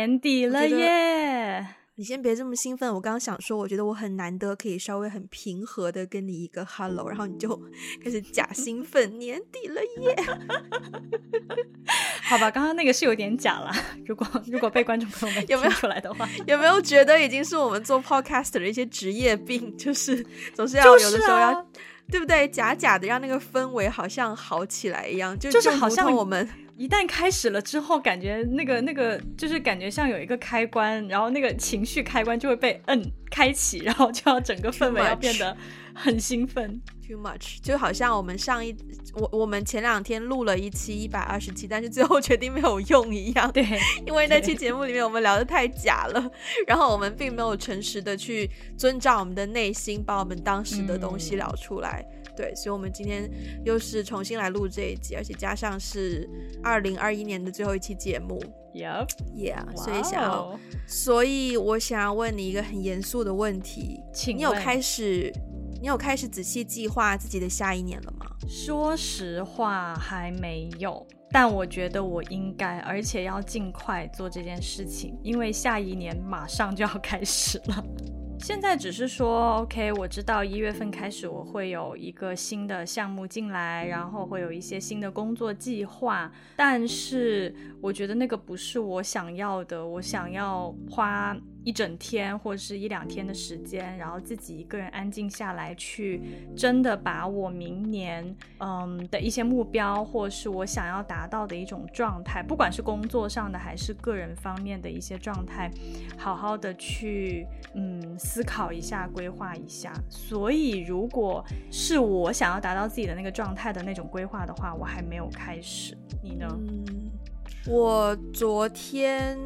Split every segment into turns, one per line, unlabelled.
年底了耶！
你先别这么兴奋，我刚刚想说，我觉得我很难得可以稍微很平和的跟你一个 hello，然后你就开始假兴奋，年底了耶！
好吧，刚刚那个是有点假了。如果如果被观众朋友们听出来的话，
有没有，有没有觉得已经是我们做 podcast 的一些职业病，就是总是要有的时候要。对不对？假假的让那个氛围好像好起来一样，就
就是好像
我们
一旦开始了之后，感觉那个那个就是感觉像有一个开关，然后那个情绪开关就会被摁开启，然后就要整个氛围要变得很兴奋。
Too much，就好像我们上一我我们前两天录了一期一百二十期，但是最后决定没有用一样。
对，
因为那期节目里面我们聊的太假了，然后我们并没有诚实的去遵照我们的内心，把我们当时的东西聊出来。嗯、对，所以，我们今天又是重新来录这一集，而且加上是二零二一年的最后一期节目。Yep，Yeah，wow 所以想要，所以我想要问你一个很严肃的问题，
请问
你有开始？你有开始仔细计划自己的下一年了吗？
说实话，还没有。但我觉得我应该，而且要尽快做这件事情，因为下一年马上就要开始了。现在只是说，OK，我知道一月份开始我会有一个新的项目进来，然后会有一些新的工作计划，但是我觉得那个不是我想要的，我想要花。一整天或者是一两天的时间，然后自己一个人安静下来，去真的把我明年嗯的一些目标，或是我想要达到的一种状态，不管是工作上的还是个人方面的一些状态，好好的去嗯思考一下，规划一下。所以，如果是我想要达到自己的那个状态的那种规划的话，我还没有开始。你呢？
我昨天。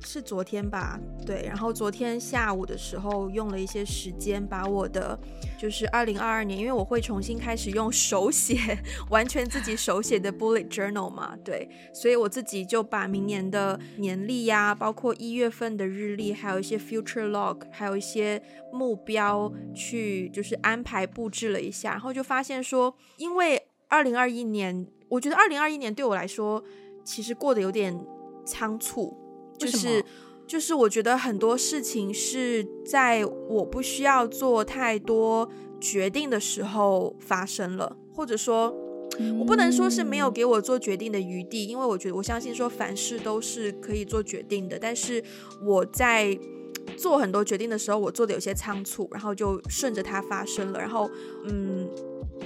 是昨天吧，对，然后昨天下午的时候用了一些时间把我的就是二零二二年，因为我会重新开始用手写，完全自己手写的 bullet journal 嘛，对，所以我自己就把明年的年历呀，包括一月份的日历，还有一些 future log，还有一些目标去就是安排布置了一下，然后就发现说，因为二零二一年，我觉得二零二一年对我来说其实过得有点仓促。就是，就是我觉得很多事情是在我不需要做太多决定的时候发生了，或者说，我不能说是没有给我做决定的余地，因为我觉得我相信说凡事都是可以做决定的，但是我在做很多决定的时候，我做的有些仓促，然后就顺着它发生了，然后，嗯。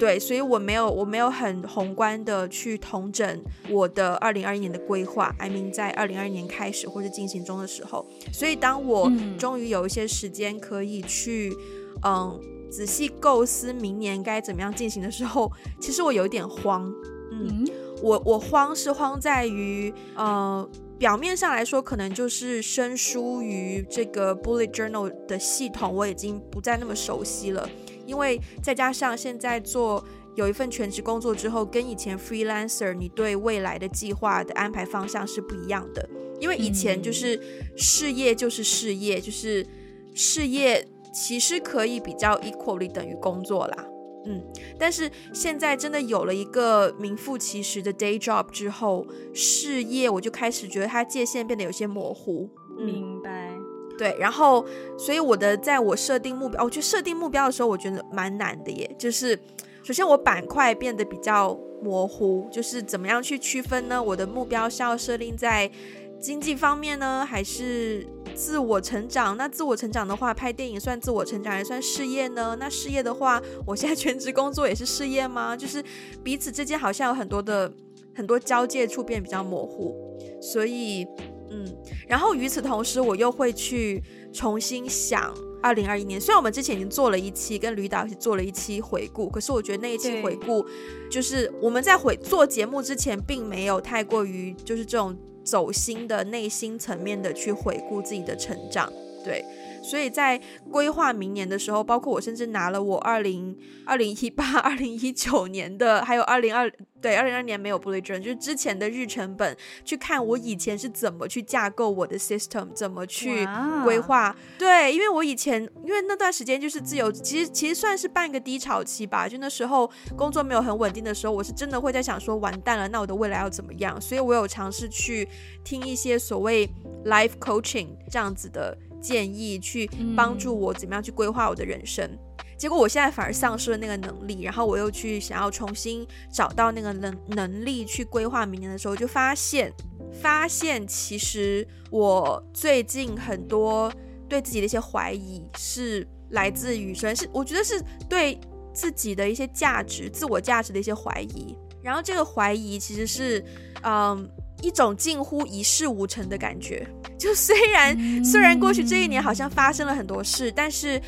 对，所以我没有，我没有很宏观的去统整我的二零二一年的规划。I mean，在二零二一年开始或者进行中的时候，所以当我终于有一些时间可以去，嗯，仔细构思明年该怎么样进行的时候，其实我有一点慌。嗯，我我慌是慌在于，呃，表面上来说可能就是生疏于这个 bullet journal 的系统，我已经不再那么熟悉了。因为再加上现在做有一份全职工作之后，跟以前 freelancer 你对未来的计划的安排方向是不一样的。因为以前就是事业就是事业，就是事业其实可以比较 equally 等于工作啦。嗯，但是现在真的有了一个名副其实的 day job 之后，事业我就开始觉得它界限变得有些模糊。
嗯，明白。
对，然后，所以我的在我设定目标，我去设定目标的时候，我觉得蛮难的耶。就是，首先我板块变得比较模糊，就是怎么样去区分呢？我的目标是要设定在经济方面呢，还是自我成长？那自我成长的话，拍电影算自我成长，还算事业呢？那事业的话，我现在全职工作也是事业吗？就是彼此之间好像有很多的很多交界处变比较模糊，所以。嗯，然后与此同时，我又会去重新想二零二一年。虽然我们之前已经做了一期，跟吕导一起做了一期回顾，可是我觉得那一期回顾，就是我们在回做节目之前，并没有太过于就是这种走心的内心层面的去回顾自己的成长，对。所以在规划明年的时候，包括我甚至拿了我二零二零一八、二零一九年的，还有二零二对二零二年没有 bullet journal，就是之前的日程本，去看我以前是怎么去架构我的 system，怎么去规划。对，因为我以前因为那段时间就是自由，其实其实算是半个低潮期吧。就那时候工作没有很稳定的时候，我是真的会在想说，完蛋了，那我的未来要怎么样？所以我有尝试去听一些所谓。life coaching 这样子的建议，去帮助我怎么样去规划我的人生。结果我现在反而丧失了那个能力，然后我又去想要重新找到那个能能力去规划明年的时候，就发现发现其实我最近很多对自己的一些怀疑是来自于，是我觉得是对自己的一些价值、自我价值的一些怀疑，然后这个怀疑其实是嗯一种近乎一事无成的感觉。就虽然虽然过去这一年好像发生了很多事，但是。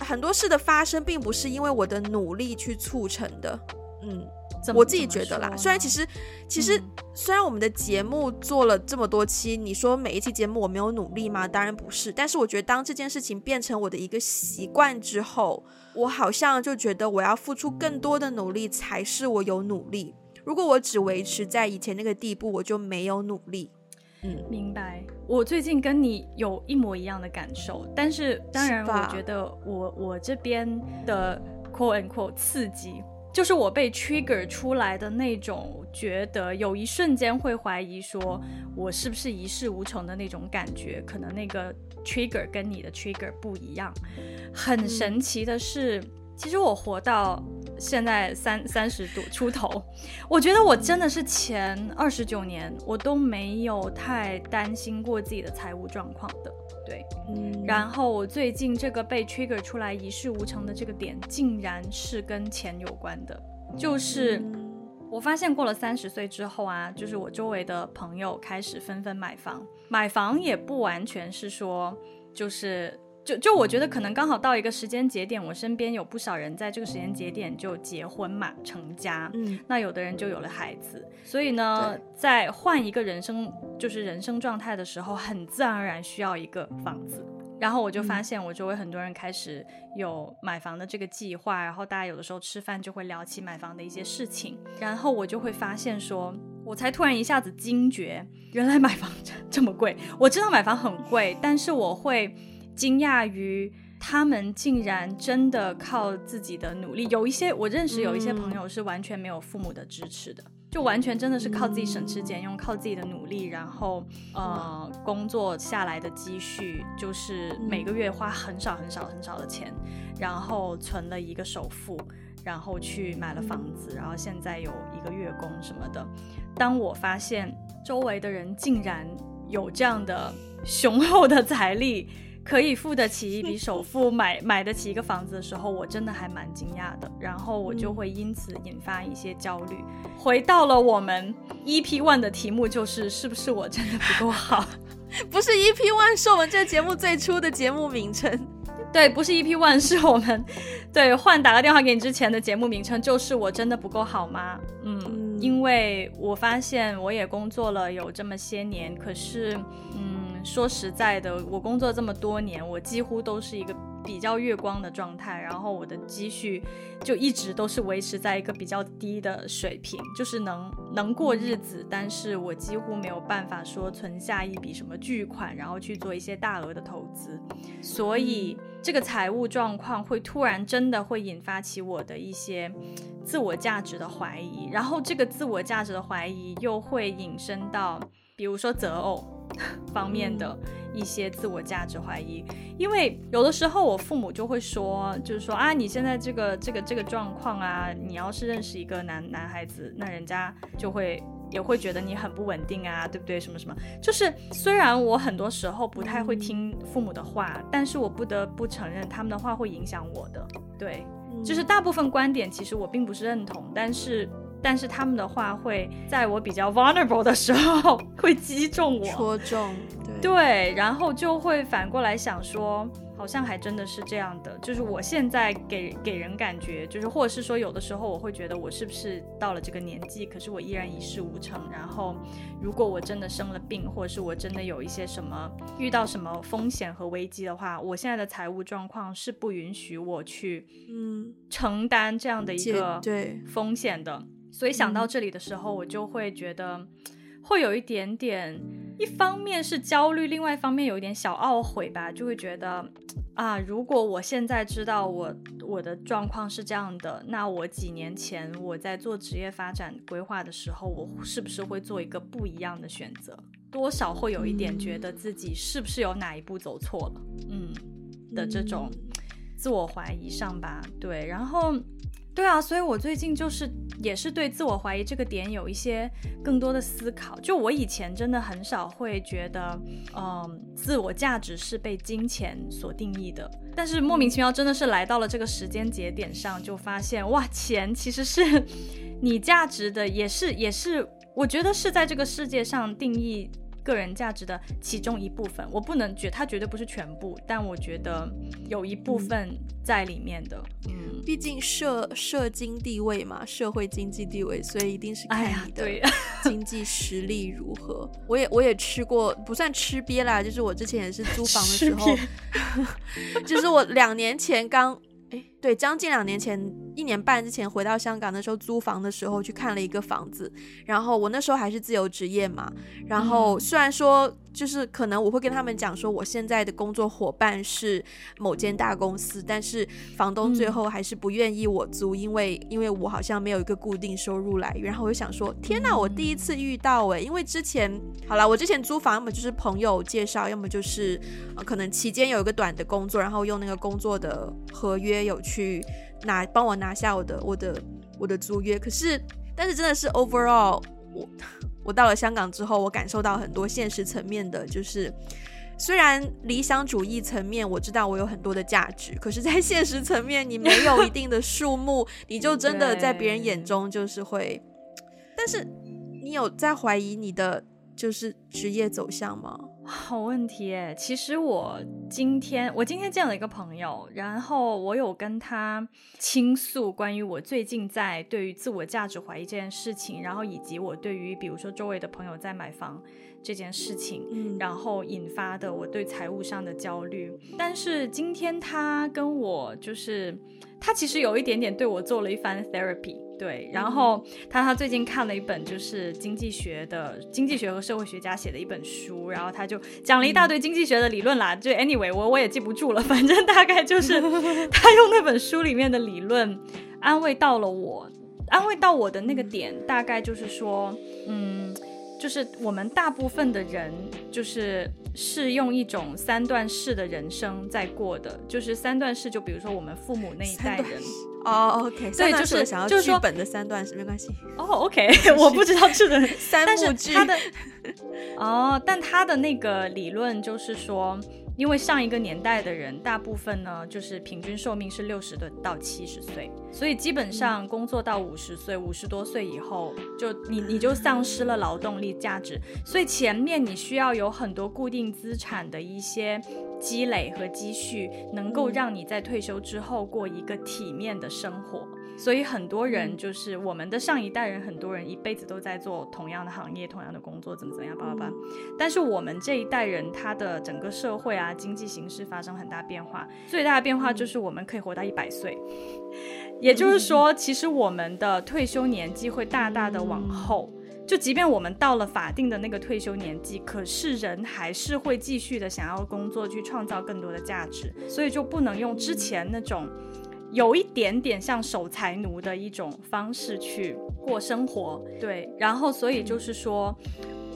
很多事的发生并不是因为我的努力去促成的，嗯，我自己觉得啦。虽然其实，其实、嗯、虽然我们的节目做了这么多期，你说每一期节目我没有努力吗？当然不是。但是我觉得当这件事情变成我的一个习惯之后，我好像就觉得我要付出更多的努力才是我有努力。如果我只维持在以前那个地步，我就没有努力。嗯，
明白。我最近跟你有一模一样的感受，但是当然，我觉得我我这边的 quote and quote 刺激，就是我被 trigger 出来的那种，觉得有一瞬间会怀疑说我是不是一事无成的那种感觉，可能那个 trigger 跟你的 trigger 不一样。很神奇的是，嗯、其实我活到。现在三三十度出头，我觉得我真的是前二十九年我都没有太担心过自己的财务状况的，对，嗯，然后我最近这个被 trigger 出来一事无成的这个点，竟然是跟钱有关的，就是我发现过了三十岁之后啊，就是我周围的朋友开始纷纷买房，买房也不完全是说就是。就就我觉得可能刚好到一个时间节点，我身边有不少人在这个时间节点就结婚嘛，成家。嗯，那有的人就有了孩子，所以呢，在换一个人生就是人生状态的时候，很自然而然需要一个房子。然后我就发现我周围很多人开始有买房的这个计划，然后大家有的时候吃饭就会聊起买房的一些事情，然后我就会发现说，我才突然一下子惊觉，原来买房 这么贵。我知道买房很贵，但是我会。惊讶于他们竟然真的靠自己的努力，有一些我认识有一些朋友是完全没有父母的支持的，就完全真的是靠自己省吃俭用，靠自己的努力，然后呃工作下来的积蓄，就是每个月花很少很少很少的钱，然后存了一个首付，然后去买了房子，然后现在有一个月供什么的。当我发现周围的人竟然有这样的雄厚的财力，可以付得起一笔 首付买买得起一个房子的时候，我真的还蛮惊讶的。然后我就会因此引发一些焦虑。回到了我们 EP One 的题目，就是是不是我真的不够好？
不是 EP One 是我们这个节目最初的节目名称。
对，不是 EP One 是我们对换打个电话给你之前的节目名称，就是我真的不够好吗？嗯，因为我发现我也工作了有这么些年，可是嗯。说实在的，我工作这么多年，我几乎都是一个比较月光的状态，然后我的积蓄就一直都是维持在一个比较低的水平，就是能能过日子，但是我几乎没有办法说存下一笔什么巨款，然后去做一些大额的投资，所以这个财务状况会突然真的会引发起我的一些自我价值的怀疑，然后这个自我价值的怀疑又会引申到，比如说择偶。方面的一些自我价值怀疑，因为有的时候我父母就会说，就是说啊，你现在这个这个这个状况啊，你要是认识一个男男孩子，那人家就会也会觉得你很不稳定啊，对不对？什么什么，就是虽然我很多时候不太会听父母的话，但是我不得不承认他们的话会影响我的，对，就是大部分观点其实我并不是认同，但是。但是他们的话会在我比较 vulnerable 的时候会击中我，
戳中，对，
对，然后就会反过来想说，好像还真的是这样的。就是我现在给给人感觉，就是或者是说有的时候我会觉得我是不是到了这个年纪，可是我依然一事无成。然后如果我真的生了病，或者是我真的有一些什么遇到什么风险和危机的话，我现在的财务状况是不允许我去嗯承担这样的一个对风险的。所以想到这里的时候，我就会觉得会有一点点，一方面是焦虑，另外一方面有一点小懊悔吧，就会觉得啊，如果我现在知道我我的状况是这样的，那我几年前我在做职业发展规划的时候，我是不是会做一个不一样的选择？多少会有一点觉得自己是不是有哪一步走错了，嗯的这种自我怀疑上吧。对，然后。对啊，所以我最近就是也是对自我怀疑这个点有一些更多的思考。就我以前真的很少会觉得，嗯，自我价值是被金钱所定义的。但是莫名其妙，真的是来到了这个时间节点上，就发现哇，钱其实是 你价值的，也是也是，我觉得是在这个世界上定义。个人价值的其中一部分，我不能觉它绝对不是全部，但我觉得有一部分在里面的。嗯，
毕竟社社经地位嘛，社会经济地位，所以一定是看你的 经济实力如何。哎、我也我也吃过，不算吃瘪啦，就是我之前也是租 房的时候，就是我两年前刚。对，将近两年前，一年半之前回到香港的时候，租房的时候去看了一个房子，然后我那时候还是自由职业嘛，然后虽然说就是可能我会跟他们讲说我现在的工作伙伴是某间大公司，但是房东最后还是不愿意我租，因为因为我好像没有一个固定收入来。源，然后我就想说，天哪，我第一次遇到诶，因为之前好了，我之前租房要么就是朋友介绍，要么就是呃可能期间有一个短的工作，然后用那个工作的合约有去。拿帮我拿下我的我的我的租约，可是但是真的是 overall，我我到了香港之后，我感受到很多现实层面的，就是虽然理想主义层面我知道我有很多的价值，可是在现实层面你没有一定的数目，你就真的在别人眼中就是会，但是你有在怀疑你的就是职业走向吗？
好问题诶，其实我今天我今天见了一个朋友，然后我有跟他倾诉关于我最近在对于自我价值怀疑这件事情，然后以及我对于比如说周围的朋友在买房这件事情，嗯，然后引发的我对财务上的焦虑。但是今天他跟我就是他其实有一点点对我做了一番 therapy。对，然后他他最近看了一本就是经济学的经济学和社会学家写的一本书，然后他就讲了一大堆经济学的理论啦。就 anyway，我我也记不住了，反正大概就是 他用那本书里面的理论安慰到了我，安慰到我的那个点，大概就是说，嗯。就是我们大部分的人，就是是用一种三段式的人生在过的，就是三段式，就比如说我们父母那一代人
哦，OK，
所以就是
想要剧本的三段式，没关系
哦，OK，我不知道这个
三部剧，
但是他的哦，但他的那个理论就是说。因为上一个年代的人，大部分呢就是平均寿命是六十的到七十岁，所以基本上工作到五十岁，五十多岁以后，就你你就丧失了劳动力价值，所以前面你需要有很多固定资产的一些积累和积蓄，能够让你在退休之后过一个体面的生活。所以很多人就是我们的上一代人，很多人一辈子都在做同样的行业、同样的工作，怎么怎么样，叭叭叭。但是我们这一代人，他的整个社会啊、经济形势发生很大变化，最大的变化就是我们可以活到一百岁，也就是说，其实我们的退休年纪会大大的往后。就即便我们到了法定的那个退休年纪，可是人还是会继续的想要工作，去创造更多的价值，所以就不能用之前那种。有一点点像守财奴的一种方式去过生活，对，然后所以就是说，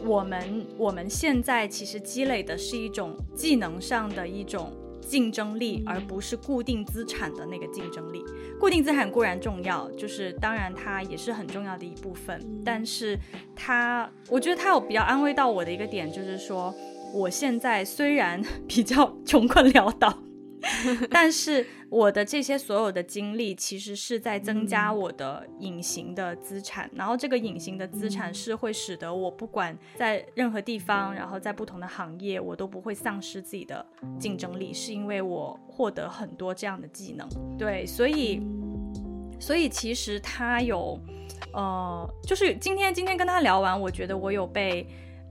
我们我们现在其实积累的是一种技能上的一种竞争力，而不是固定资产的那个竞争力。固定资产固然重要，就是当然它也是很重要的一部分，但是它，我觉得它有比较安慰到我的一个点，就是说，我现在虽然 比较穷困潦倒。但是我的这些所有的经历，其实是在增加我的隐形的资产，然后这个隐形的资产是会使得我不管在任何地方，然后在不同的行业，我都不会丧失自己的竞争力，是因为我获得很多这样的技能。对，所以，所以其实他有，呃，就是今天今天跟他聊完，我觉得我有被，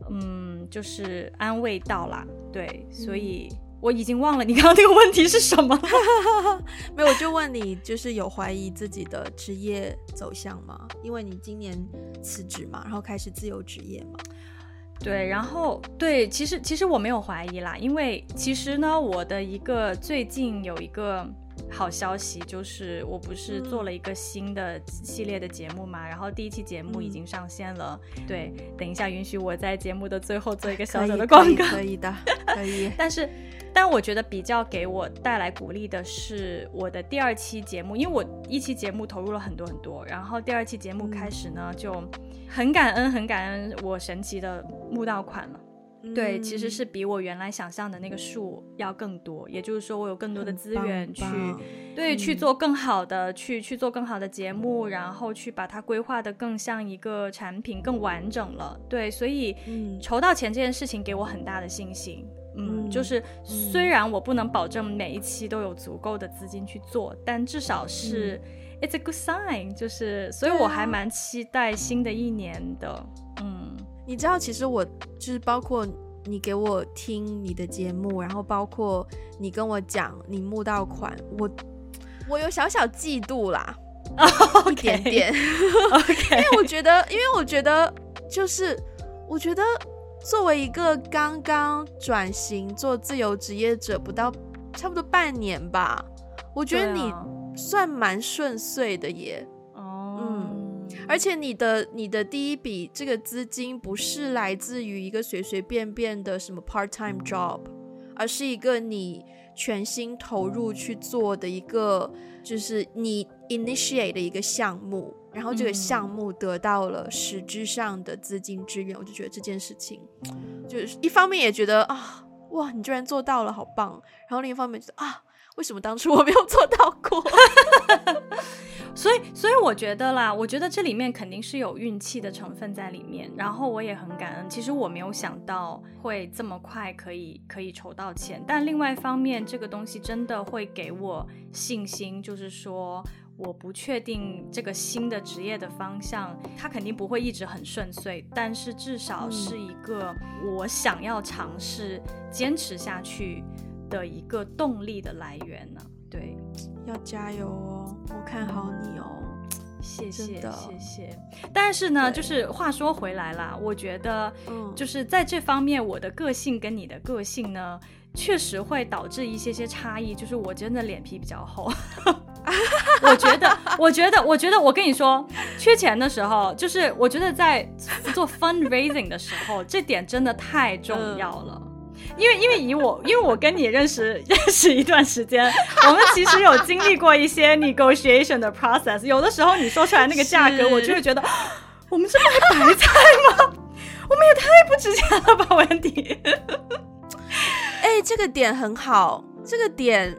嗯，就是安慰到啦。对，所以。我已经忘了你刚刚那个问题是什么了。
没有，我就问你，就是有怀疑自己的职业走向吗？因为你今年辞职嘛，然后开始自由职业嘛。
对，然后对，其实其实我没有怀疑啦，因为其实呢，我的一个最近有一个好消息，就是我不是做了一个新的系列的节目嘛，嗯、然后第一期节目已经上线了。嗯、对，等一下允许我在节目的最后做一个小小的广告。
可以，可以的，可以。
但是，但我觉得比较给我带来鼓励的是我的第二期节目，因为我一期节目投入了很多很多，然后第二期节目开始呢，嗯、就很感恩，很感恩我神奇的募到款了。对，其实是比我原来想象的那个数要更多，也就是说，我有更多的资源去，对，去做更好的，去去做更好的节目，然后去把它规划的更像一个产品，更完整了。对，所以，筹到钱这件事情给我很大的信心。嗯，就是虽然我不能保证每一期都有足够的资金去做，但至少是 it's a good sign，就是，所以我还蛮期待新的一年的。嗯。
你知道，其实我就是包括你给我听你的节目，然后包括你跟我讲你募到款，我我有小小嫉妒啦，oh, okay. 一点点。
OK，
因为我觉得，因为我觉得，就是我觉得作为一个刚刚转型做自由职业者不到差不多半年吧，我觉得你算蛮顺遂的耶。哦，嗯。而且你的你的第一笔这个资金不是来自于一个随随便便的什么 part time job，而是一个你全心投入去做的一个，就是你 initiate 的一个项目，然后这个项目得到了实质上的资金支援，我就觉得这件事情，就是一方面也觉得啊，哇，你居然做到了，好棒，然后另一方面觉得啊。为什么当初我没有做到过？
所以，所以我觉得啦，我觉得这里面肯定是有运气的成分在里面。然后我也很感恩，其实我没有想到会这么快可以可以筹到钱。但另外一方面，这个东西真的会给我信心，就是说我不确定这个新的职业的方向，它肯定不会一直很顺遂，但是至少是一个我想要尝试坚持下去的一个动力的来源呢？对，
要加油哦！我看好你哦，
谢谢谢谢。但是呢，就是话说回来啦，我觉得，就是在这方面，我的个性跟你的个性呢，确实会导致一些些差异。就是我真的脸皮比较厚，我觉得，我觉得，我觉得，我跟你说，缺钱的时候，就是我觉得在做 fundraising 的时候，这点真的太重要了。因为因为以我，因为我跟你认识认识一段时间，我们其实有经历过一些 negotiation 的 process。有的时候你说出来那个价格，我就会觉得，我们这不是白菜吗？我们也太不值钱了吧，文迪。
哎，这个点很好，这个点。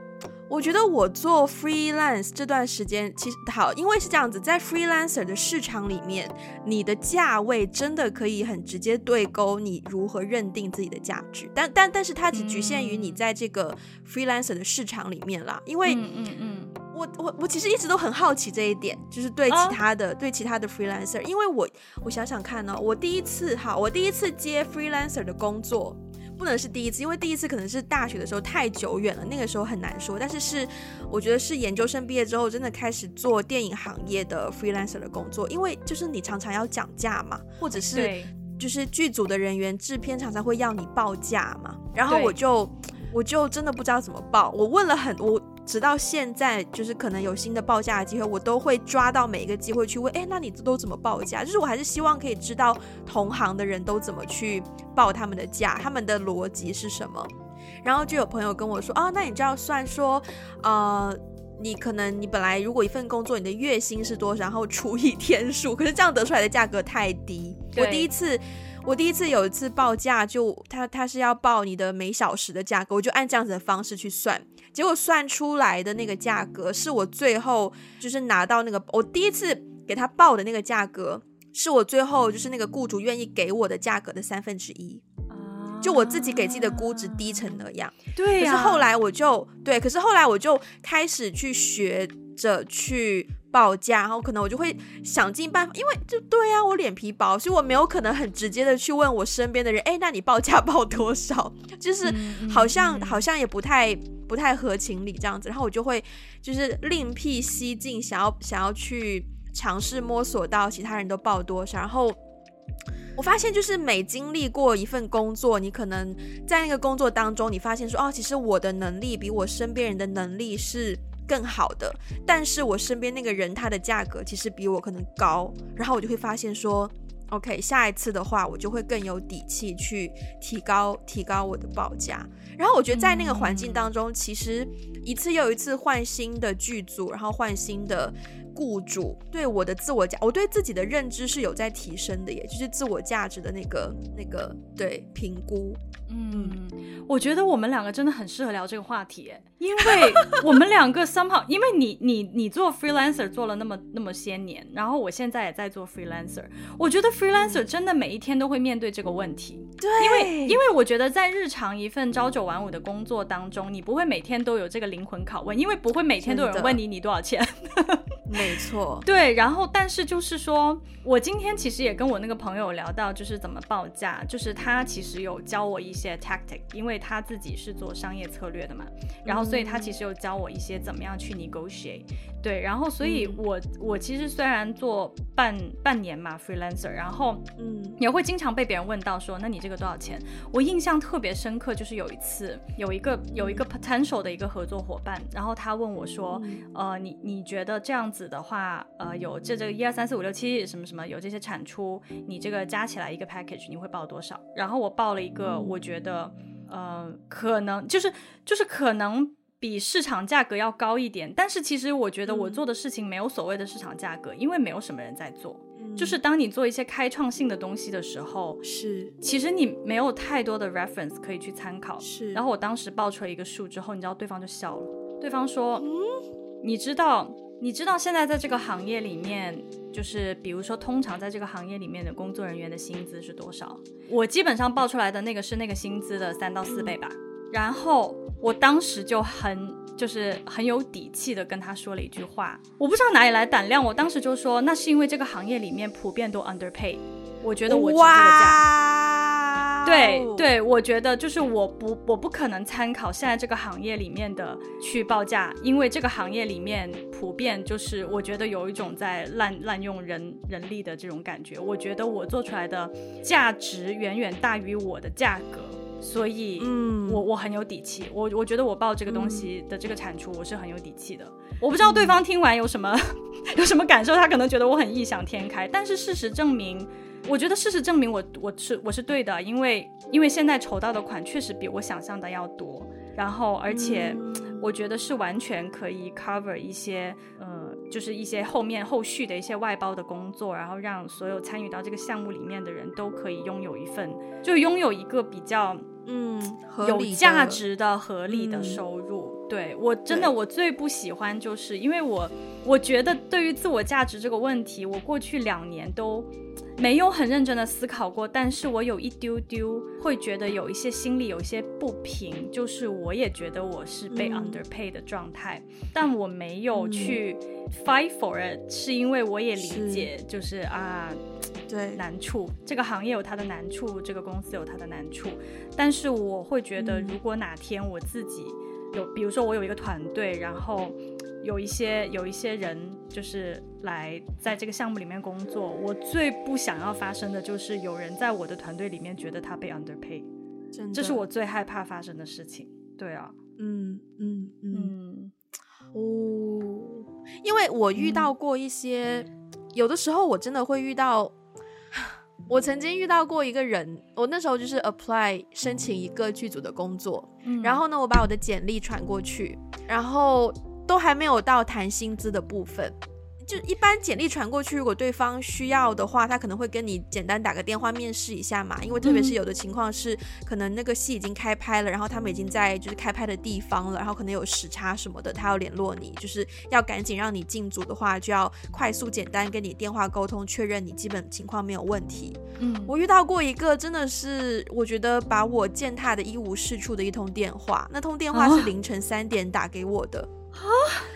我觉得我做 freelance 这段时间其实好，因为是这样子，在 freelancer 的市场里面，你的价位真的可以很直接对勾你如何认定自己的价值，但但但是它只局限于你在这个 freelancer 的市场里面啦。因为，嗯嗯嗯，我我我其实一直都很好奇这一点，就是对其他的、oh. 对其他的 freelancer，因为我我想想看呢、哦，我第一次哈，我第一次接 freelancer 的工作。不能是第一次，因为第一次可能是大学的时候太久远了，那个时候很难说。但是是，我觉得是研究生毕业之后，真的开始做电影行业的 freelancer 的工作，因为就是你常常要讲价嘛，或者是就是剧组的人员、制片常常会要你报价嘛，然后我就我就真的不知道怎么报，我问了很我。直到现在，就是可能有新的报价的机会，我都会抓到每一个机会去问，哎，那你都怎么报价？就是我还是希望可以知道同行的人都怎么去报他们的价，他们的逻辑是什么。然后就有朋友跟我说，哦，那你就要算说，呃，你可能你本来如果一份工作你的月薪是多少，然后除以天数，可是这样得出来的价格太低。我第一次。我第一次有一次报价，就他他是要报你的每小时的价格，我就按这样子的方式去算，结果算出来的那个价格是我最后就是拿到那个我第一次给他报的那个价格，是我最后就是那个雇主愿意给我的价格的三分之一，就我自己给自己的估值低成那样。
对呀。
可是后来我就对，可是后来我就开始去学着去。报价，然后可能我就会想尽办法，因为就对呀、啊，我脸皮薄，所以我没有可能很直接的去问我身边的人，哎，那你报价报多少？就是好像、嗯、好像也不太不太合情理这样子，然后我就会就是另辟蹊径，想要想要去尝试摸索到其他人都报多少，然后我发现就是每经历过一份工作，你可能在那个工作当中，你发现说，哦，其实我的能力比我身边人的能力是。更好的，但是我身边那个人他的价格其实比我可能高，然后我就会发现说，OK，下一次的话我就会更有底气去提高提高我的报价。然后我觉得在那个环境当中，其实一次又一次换新的剧组，然后换新的。雇主对我的自我价，我对自己的认知是有在提升的，也就是自我价值的那个那个对评估。
嗯，我觉得我们两个真的很适合聊这个话题，因为我们两个 somehow，因为你你你做 freelancer 做了那么那么些年，然后我现在也在做 freelancer，我觉得 freelancer 真的每一天都会面对这个问题。
对，
因为因为我觉得在日常一份朝九晚五的工作当中，你不会每天都有这个灵魂拷问，因为不会每天都有人问你你多少钱。
没错，
对，然后但是就是说，我今天其实也跟我那个朋友聊到，就是怎么报价，就是他其实有教我一些 tactic，因为他自己是做商业策略的嘛，然后所以他其实有教我一些怎么样去 negotiate。对，然后所以我，我、嗯、我其实虽然做半半年嘛，freelancer，然后嗯，也会经常被别人问到说，那你这个多少钱？我印象特别深刻，就是有一次有一个有一个 potential 的一个合作伙伴，然后他问我说，嗯、呃，你你觉得这样子的话，呃，有这这个一二三四五六七什么什么有这些产出，你这个加起来一个 package 你会报多少？然后我报了一个，我觉得，呃，可能就是就是可能。比市场价格要高一点，但是其实我觉得我做的事情没有所谓的市场价格，嗯、因为没有什么人在做。嗯、就是当你做一些开创性的东西的时候，是其实你没有太多的 reference 可以去参考。是，然后我当时报出了一个数之后，你知道对方就笑了。对方说：“嗯，你知道，你知道现在在这个行业里面，就是比如说通常在这个行业里面的工作人员的薪资是多少？我基本上报出来的那个是那个薪资的三到四倍吧。然后。”我当时就很就是很有底气的跟他说了一句话，我不知道哪里来胆量，我当时就说，那是因为这个行业里面普遍都 underpay，我觉得我值这个价，对对，我觉得就是我不我不可能参考现在这个行业里面的去报价，因为这个行业里面普遍就是我觉得有一种在滥滥用人人力的这种感觉，我觉得我做出来的价值远远大于我的价格。所以，嗯，我我很有底气，我我觉得我报这个东西的这个产出，我是很有底气的。我不知道对方听完有什么 有什么感受，他可能觉得我很异想天开，但是事实证明，我觉得事实证明我我是我是对的，因为因为现在筹到的款确实比我想象的要多，然后而且我觉得是完全可以 cover 一些，呃，就是一些后面后续的一些外包的工作，然后让所有参与到这个项目里面的人都可以拥有一份，就拥有一个比较。嗯，有价值的、合理的收入，嗯、对我真的我最不喜欢，就是因为我我觉得对于自我价值这个问题，我过去两年都没有很认真的思考过，但是我有一丢丢会觉得有一些心里有一些不平，就是我也觉得我是被 underpay 的状态，嗯、但我没有去 fight for it，是因为我也理解，就是啊。对，难处，这个行业有它的难处，这个公司有它的难处，但是我会觉得，如果哪天我自己有，比如说我有一个团队，然后有一些有一些人就是来在这个项目里面工作，我最不想要发生的就是有人在我的团队里面觉得他被 underpay，这是我最害怕发生的事情。对啊，嗯嗯嗯，嗯。
哦，因为我遇到过一些，嗯、有的时候我真的会遇到。我曾经遇到过一个人，我那时候就是 apply 申请一个剧组的工作，嗯、然后呢，我把我的简历传过去，然后都还没有到谈薪资的部分。就一般简历传过去，如果对方需要的话，他可能会跟你简单打个电话面试一下嘛。因为特别是有的情况是，可能那个戏已经开拍了，然后他们已经在就是开拍的地方了，然后可能有时差什么的，他要联络你，就是要赶紧让你进组的话，就要快速简单跟你电话沟通，确认你基本情况没有问题。嗯，我遇到过一个真的是我觉得把我践踏的一无是处的一通电话，那通电话是凌晨三点打给我的。啊，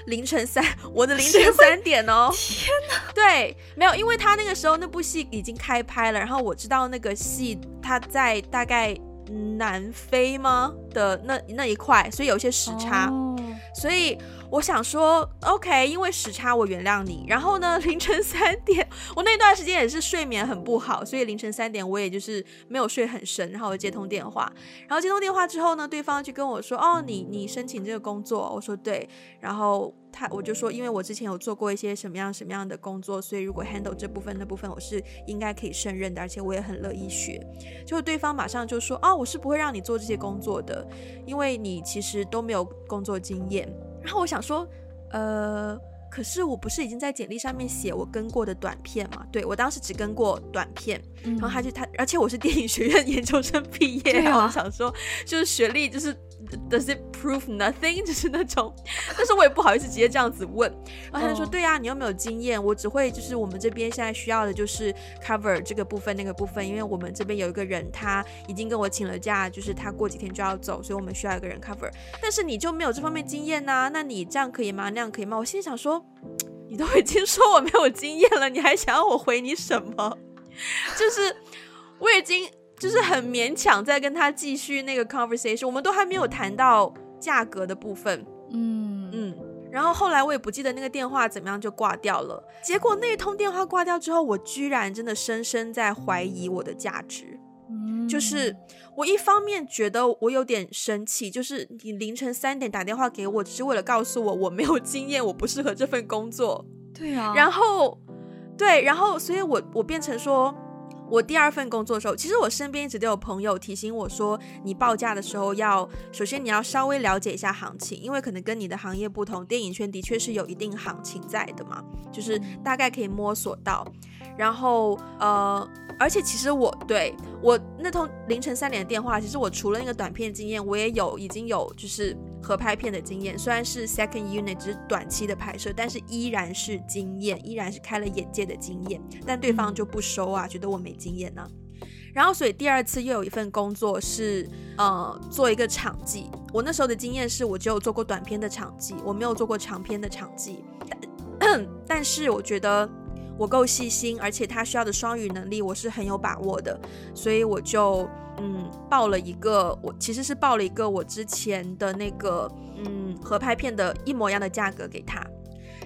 凌晨三，我的凌晨三点哦！天哪，对，没有，因为他那个时候那部戏已经开拍了，然后我知道那个戏他在大概南非吗？的那那一块，所以有一些时差。
哦、
所以我想说，OK，因为时差我原谅你。然后呢，凌晨三点，我那段时间也是睡眠很不好，所以凌晨三点我也就是没有睡很深，然后我接通电话。然后接通电话之后呢，对方就跟我说：“哦，你你申请这个工作。”我说：“对。”然后。他我就说，因为我之前有做过一些什么样什么样的工作，所以如果 handle 这部分那部分，我是应该可以胜任的，而且我也很乐意学。就对方马上就说：“哦，我是不会让你做这些工作的，因为你其实都没有工作经验。”然后我想说，呃，可是我不是已经在简历上面写我跟过的短片嘛？对，我当时只跟过短片，然后他就他，而且我是电影学院 研究生毕业，然后我想说，就是学历就是。Does it prove nothing？就是那种，但是我也不好意思直接这样子问。然后他就说：“ oh. 对啊，你又没有经验，我只会就是我们这边现在需要的就是 cover 这个部分那个部分，因为我们这边有一个人他已经跟我请了假，就是他过几天就要走，所以我们需要一个人 cover。但是你就没有这方面经验呐？那你这样可以吗？那样可以吗？我心里想说，你都已经说我没有经验了，你还想要我回你什么？就是我已经。”就是很勉强在跟他继续那个 conversation，我们都还没有谈到价格的部分。嗯嗯，然后后来我也不记得那个电话怎么样就挂掉了。结果那通电话挂掉之后，我居然真的深深在怀疑我的价值。嗯，就是我一方面觉得我有点生气，就是你凌晨三点打电话给我，只是为了告诉我我没有经验，我不适合这份工作。
对啊。
然后，对，然后，所以我我变成说。我第二份工作的时候，其实我身边一直都有朋友提醒我说，你报价的时候要首先你要稍微了解一下行情，因为可能跟你的行业不同，电影圈的确是有一定行情在的嘛，就是大概可以摸索到。然后呃，而且其实我对我那通凌晨三点的电话，其实我除了那个短片经验，我也有已经有就是。合拍片的经验虽然是 second unit 只是短期的拍摄，但是依然是经验，依然是开了眼界的经验。但对方就不收啊，觉得我没经验呢、啊。然后所以第二次又有一份工作是呃做一个场记。我那时候的经验是我只有做过短片的场记，我没有做过长片的场记。但，但是我觉得我够细心，而且他需要的双语能力我是很有把握的，所以我就。嗯，报了一个，我其实是报了一个我之前的那个嗯合拍片的一模一样的价格给他，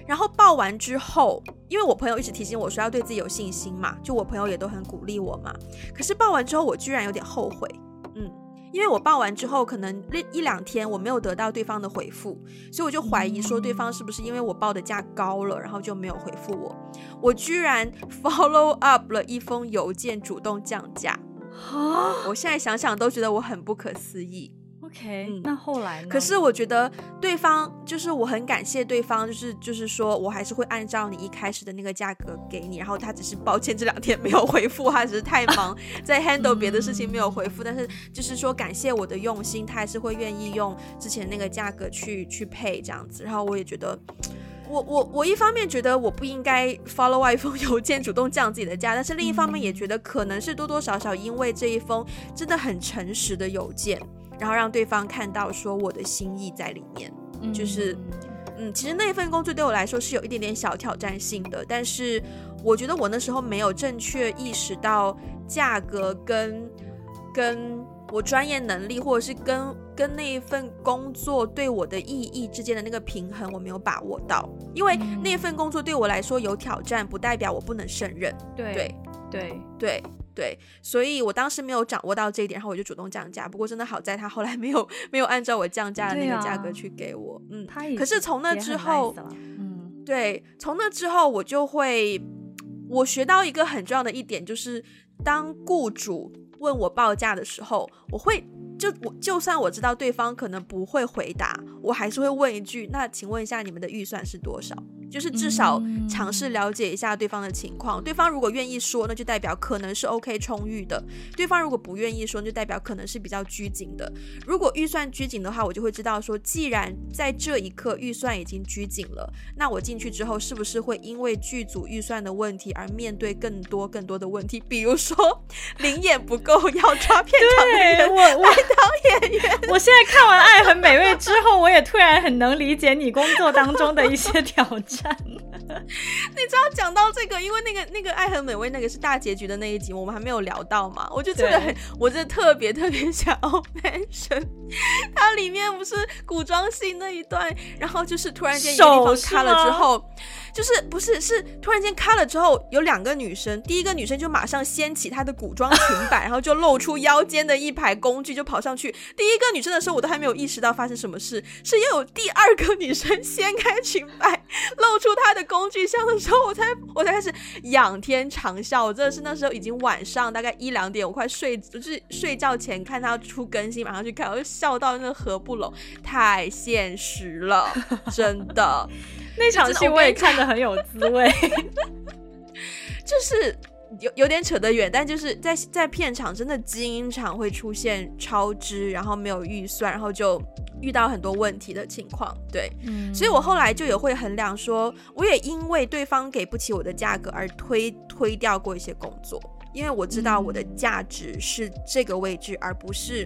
然后报完之后，因为我朋友一直提醒我说要对自己有信心嘛，就我朋友也都很鼓励我嘛。可是报完之后，我居然有点后悔，嗯，因为我报完之后可能一一两天我没有得到对方的回复，所以我就怀疑说对方是不是因为我报的价高了，然后就没有回复我。我居然 follow up 了一封邮件，主动降价。啊！我现在想想都觉得我很不可思议。
OK，嗯，那后来呢？
可是我觉得对方就是我很感谢对方，就是就是说我还是会按照你一开始的那个价格给你。然后他只是抱歉这两天没有回复，他只是太忙 在 handle 别的事情没有回复。但是就是说感谢我的用心，他还是会愿意用之前那个价格去去配这样子。然后我也觉得。我我我一方面觉得我不应该 follow 外一封邮件主动降自己的价，但是另一方面也觉得可能是多多少少因为这一封真的很诚实的邮件，然后让对方看到说我的心意在里面。就是嗯，其实那一份工作对我来说是有一点点小挑战性的，但是我觉得我那时候没有正确意识到价格跟跟我专业能力或者是跟。跟那一份工作对我的意义之间的那个平衡，我没有把握到，因为那份工作对我来说有挑战，不代表我不能胜任。
对
对
对
对对，所以我当时没有掌握到这一点，然后我就主动降价。不过真的好在他后来没有没有按照我降价的那个价格去给我。嗯，可是从那之后，嗯，对，从那之后我就会，我学到一个很重要的一点，就是当雇主问我报价的时候，我会。就我就算我知道对方可能不会回答，我还是会问一句：那请问一下你们的预算是多少？就是至少尝试了解一下对方的情况。对方如果愿意说，那就代表可能是 OK 充裕的；对方如果不愿意说，那就代表可能是比较拘谨的。如果预算拘谨的话，我就会知道说，既然在这一刻预算已经拘谨了，那我进去之后是不是会因为剧组预算的问题而面对更多更多的问题？比如说临演不够要抓片场的人，我我当演员。
我现在看完《爱很美味》之后，我也突然很能理解你工作当中的一些挑战。战。
你知道讲到这个，因为那个那个爱很美味那个是大结局的那一集，我们还没有聊到嘛？我就真的很，我真的特别特别想要男生。它里面不是古装戏那一段，然后就是突然间有地方卡了之后。就是不是是突然间开了之后，有两个女生，第一个女生就马上掀起她的古装裙摆，然后就露出腰间的一排工具，就跑上去。第一个女生的时候，我都还没有意识到发生什么事，是又有第二个女生掀开裙摆，露出她的工具箱的时候，我才我才开始仰天长啸。我真的是那时候已经晚上大概一两点，我快睡，就是睡觉前看她出更新，马上去看，我就笑到那个合不拢，太现实了，真的。
那场戏我也看得很有滋味，
就是有有点扯得远，但就是在在片场真的经常会出现超支，然后没有预算，然后就遇到很多问题的情况。对，嗯，所以我后来就也会衡量说，我也因为对方给不起我的价格而推推掉过一些工作，因为我知道我的价值是这个位置，而不是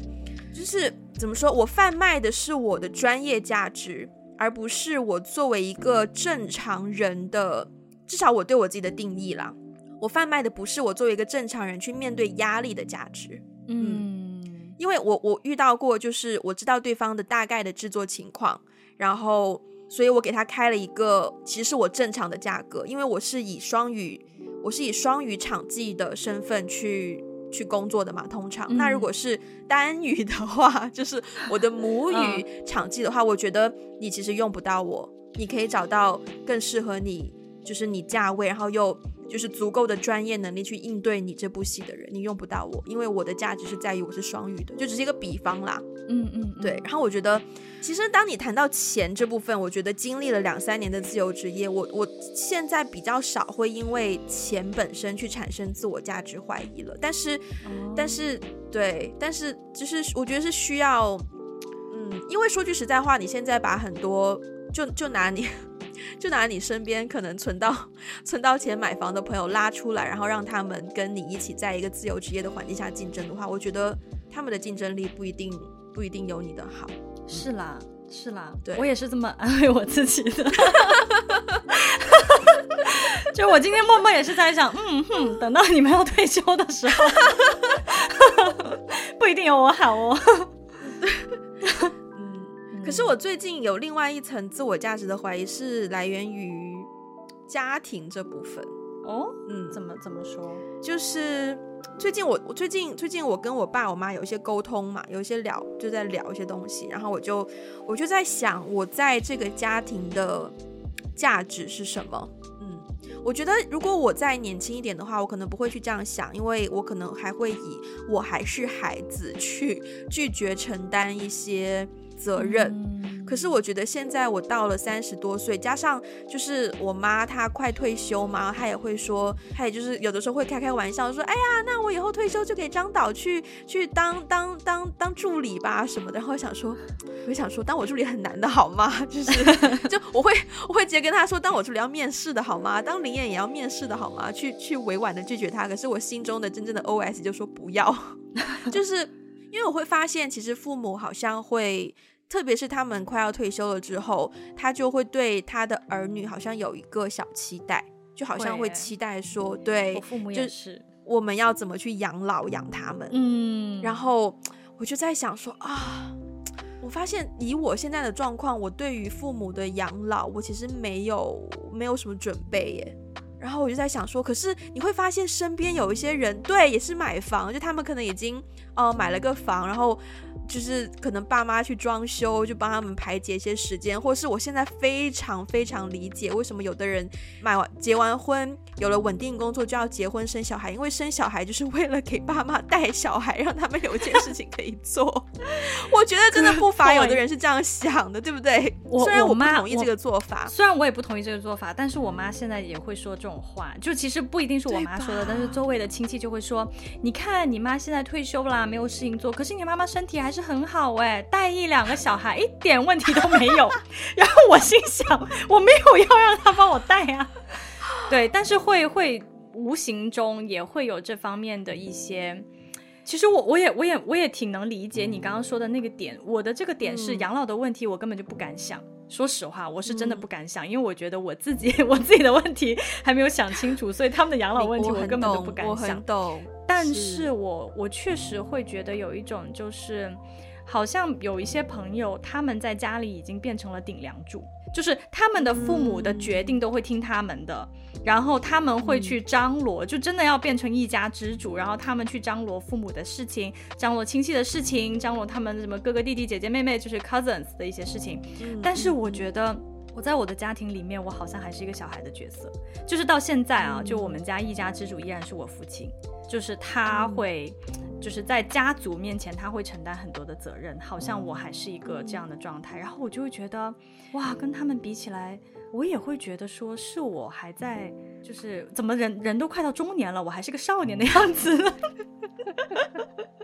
就是怎么说，我贩卖的是我的专业价值。而不是我作为一个正常人的，至少我对我自己的定义啦。我贩卖的不是我作为一个正常人去面对压力的价值。嗯，嗯，因为我我遇到过，就是我知道对方的大概的制作情况，然后所以我给他开了一个其实是我正常的价格，因为我是以双语，我是以双语场记的身份去。去工作的嘛，通常。嗯、那如果是单语的话，就是我的母语场记的话，嗯、我觉得你其实用不到我，你可以找到更适合你，就是你价位，然后又。就是足够的专业能力去应对你这部戏的人，你用不到我，因为我的价值是在于我是双语的，就只是一个比方啦。嗯嗯，对。然后我觉得，其实当你谈到钱这部分，我觉得经历了两三年的自由职业，我我现在比较少会因为钱本身去产生自我价值怀疑了。但是，嗯、但是，对，但是就是我觉得是需要，嗯，因为说句实在话，你现在把很多，就就拿你。就拿你身边可能存到存到钱买房的朋友拉出来，然后让他们跟你一起在一个自由职业的环境下竞争的话，我觉得他们的竞争力不一定不一定有你的好。
是啦，是啦，
对，
我也是这么 安慰我自己的。就我今天默默也是在想，嗯哼，等到你们要退休的时候，不一定有我好哦。
可是我最近有另外一层自我价值的怀疑，是来源于家庭这部分
哦。嗯，怎么怎么说？
就是最近我我最近最近我跟我爸我妈有一些沟通嘛，有一些聊就在聊一些东西，然后我就我就在想，我在这个家庭的价值是什么？嗯，我觉得如果我再年轻一点的话，我可能不会去这样想，因为我可能还会以我还是孩子去 拒绝承担一些。责任，可是我觉得现在我到了三十多岁，加上就是我妈她快退休嘛，她也会说，她也就是有的时候会开开玩笑说，哎呀，那我以后退休就给张导去去当当当当助理吧什么的。然后想说，我想说当我助理很难的好吗？就是 就我会我会直接跟她说，当我助理要面试的好吗？当林演也要面试的好吗？去去委婉的拒绝她。可是我心中的真正的 OS 就说不要，就是因为我会发现，其实父母好像会。特别是他们快要退休了之后，他就会对他的儿女好像有一个小期待，就好像会期待说，对，
我父母也是，
我们要怎么去养老养他们？嗯，然后我就在想说啊，我发现以我现在的状况，我对于父母的养老，我其实没有没有什么准备耶。然后我就在想说，可是你会发现身边有一些人，对，也是买房，就他们可能已经哦、呃、买了个房，然后就是可能爸妈去装修，就帮他们排解一些时间，或是我现在非常非常理解为什么有的人买完结完婚，有了稳定工作就要结婚生小孩，因为生小孩就是为了给爸妈带小孩，让他们有一件事情可以做。我觉得真的不乏有的人是这样想的，对不对？
我
虽然我不同意这个做法，
虽然我也不同意这个做法，但是我妈现在也会说这种。话就其实不一定是我妈说的，但是周围的亲戚就会说：“你看你妈现在退休啦，没有事情做，可是你妈妈身体还是很好哎，带一两个小孩一点问题都没有。”然后我心想，我没有要让他帮我带啊，对，但是会会无形中也会有这方面的一些其实我我也我也我也挺能理解你刚刚说的那个点。我的这个点是养老的问题，我根本就不敢想。嗯、说实话，我是真的不敢想，嗯、因为我觉得我自己 我自己的问题还没有想清楚，所以他们的养老问题我根本就不敢想。
我很懂，
但是我我确实会觉得有一种就是。好像有一些朋友，他们在家里已经变成了顶梁柱，就是他们的父母的决定都会听他们的，嗯、然后他们会去张罗，嗯、就真的要变成一家之主，然后他们去张罗父母的事情，张罗亲戚的事情，张罗他们什么哥哥弟弟姐姐妹妹，就是 cousins 的一些事情。嗯、但是我觉得我在我的家庭里面，我好像还是一个小孩的角色，就是到现在啊，就我们家一家之主依然是我父亲，就是他会。嗯就是在家族面前，他会承担很多的责任，好像我还是一个这样的状态，然后我就会觉得，哇，跟他们比起来，我也会觉得说是我还在，就是怎么人人都快到中年了，我还是个少年的样子。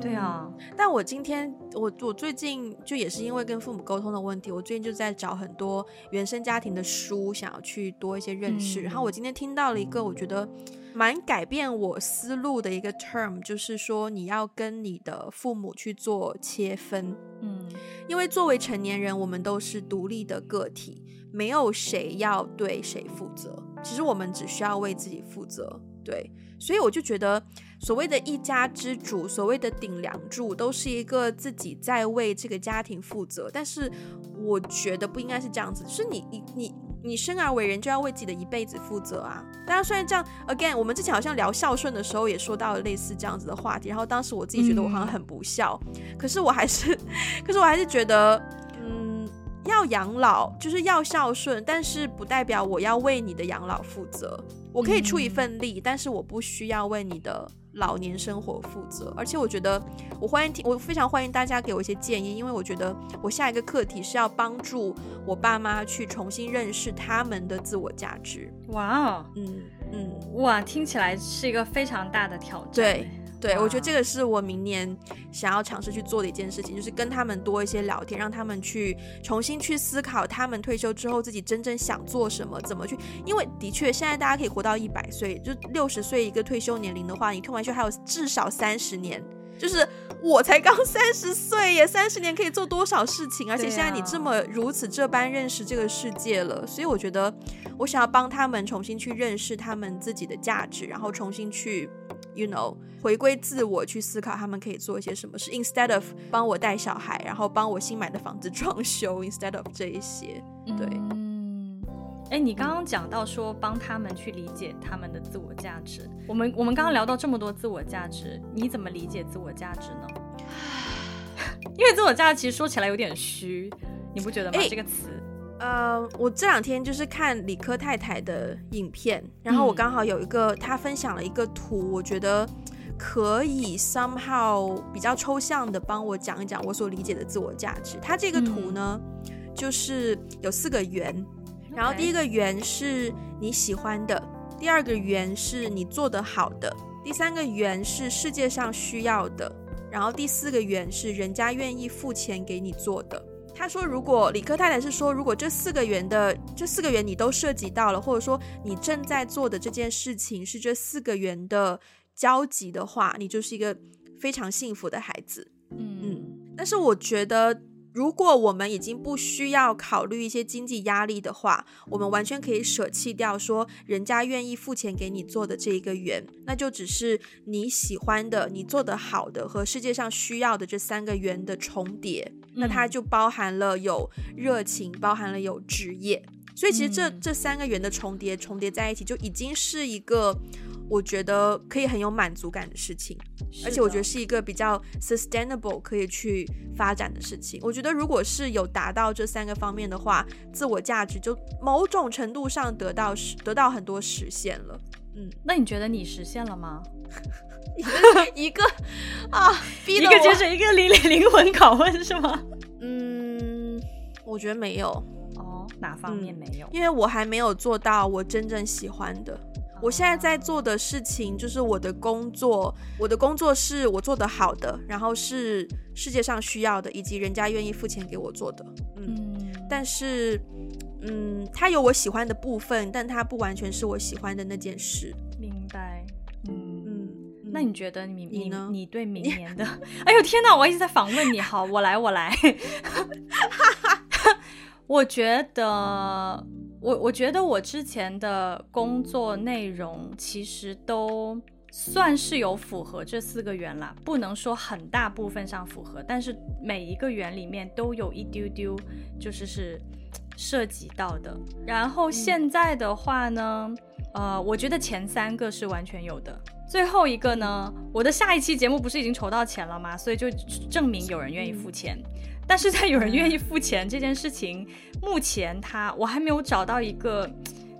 对啊，
但我今天我我最近就也是因为跟父母沟通的问题，我最近就在找很多原生家庭的书，想要去多一些认识。嗯、然后我今天听到了一个我觉得蛮改变我思路的一个 term，就是说你要跟你的父母去做切分。嗯，因为作为成年人，我们都是独立的个体，没有谁要对谁负责。其实我们只需要为自己负责。对，所以我就觉得。所谓的一家之主，所谓的顶梁柱，都是一个自己在为这个家庭负责。但是我觉得不应该是这样子，是你你你你生而为人就要为自己的一辈子负责啊！当然虽然这样，again，我们之前好像聊孝顺的时候也说到了类似这样子的话题，然后当时我自己觉得我好像很不孝，嗯、可是我还是，可是我还是觉得，嗯，要养老就是要孝顺，但是不代表我要为你的养老负责。我可以出一份力，嗯、但是我不需要为你的。老年生活负责，而且我觉得我欢迎听，我非常欢迎大家给我一些建议，因为我觉得我下一个课题是要帮助我爸妈去重新认识他们的自我价值。哇哦，嗯嗯，
哇，听起来是一个非常大的挑战。
对。对，我觉得这个是我明年想要尝试去做的一件事情，就是跟他们多一些聊天，让他们去重新去思考，他们退休之后自己真正想做什么，怎么去。因为的确，现在大家可以活到一百岁，就六十岁一个退休年龄的话，你退完休还有至少三十年。就是我才刚三十岁耶，三十年可以做多少事情？而且现在你这么如此这般认识这个世界了，所以我觉得我想要帮他们重新去认识他们自己的价值，然后重新去。You know，回归自我去思考，他们可以做一些什么事，instead of 帮我带小孩，然后帮我新买的房子装修，instead of 这一些。对，
嗯，哎，你刚刚讲到说帮他们去理解他们的自我价值，我们我们刚刚聊到这么多自我价值，你怎么理解自我价值呢？因为自我价值其实说起来有点虚，你不觉得吗？这个词。
呃，我这两天就是看理科太太的影片，然后我刚好有一个她分享了一个图，我觉得可以 somehow 比较抽象的帮我讲一讲我所理解的自我价值。它这个图呢，就是有四个圆，然后第一个圆是你喜欢的，第二个圆是你做得好的，第三个圆是世界上需要的，然后第四个圆是人家愿意付钱给你做的。他说：“如果理科太太是说，如果这四个圆的这四个圆你都涉及到了，或者说你正在做的这件事情是这四个圆的交集的话，你就是一个非常幸福的孩子。嗯嗯。但是我觉得，如果我们已经不需要考虑一些经济压力的话，我们完全可以舍弃掉说人家愿意付钱给你做的这一个圆，那就只是你喜欢的、你做得好的和世界上需要的这三个圆的重叠。”那它就包含了有热情，包含了有职业，所以其实这这三个圆的重叠重叠在一起，就已经是一个我觉得可以很有满足感的事情，而且我觉得是一个比较 sustainable 可以去发展的事情。我觉得如果是有达到这三个方面的话，自我价值就某种程度上得到实得到很多实现了。嗯，
那你觉得你实现了吗？
一个啊，
一个接着一个灵灵魂拷问是吗？
嗯，我觉得没有
哦，哪方面没有？
因为我还没有做到我真正喜欢的。我现在在做的事情就是我的工作，我的工作是我做得好的，然后是世界上需要的，以及人家愿意付钱给我做的。嗯，但是，嗯，它有我喜欢的部分，但它不完全是我喜欢的那件事。
明白。嗯。那你觉得你
你呢？
你对明 年的？哎呦天哪！我一直在访问你。好，我来，我来。我觉得，我我觉得我之前的工作内容其实都算是有符合这四个圆啦，不能说很大部分上符合，但是每一个圆里面都有一丢丢，就是是涉及到的。然后现在的话呢，嗯、呃，我觉得前三个是完全有的。最后一个呢，我的下一期节目不是已经筹到钱了吗？所以就证明有人愿意付钱。嗯、但是在有人愿意付钱这件事情，目前它我还没有找到一个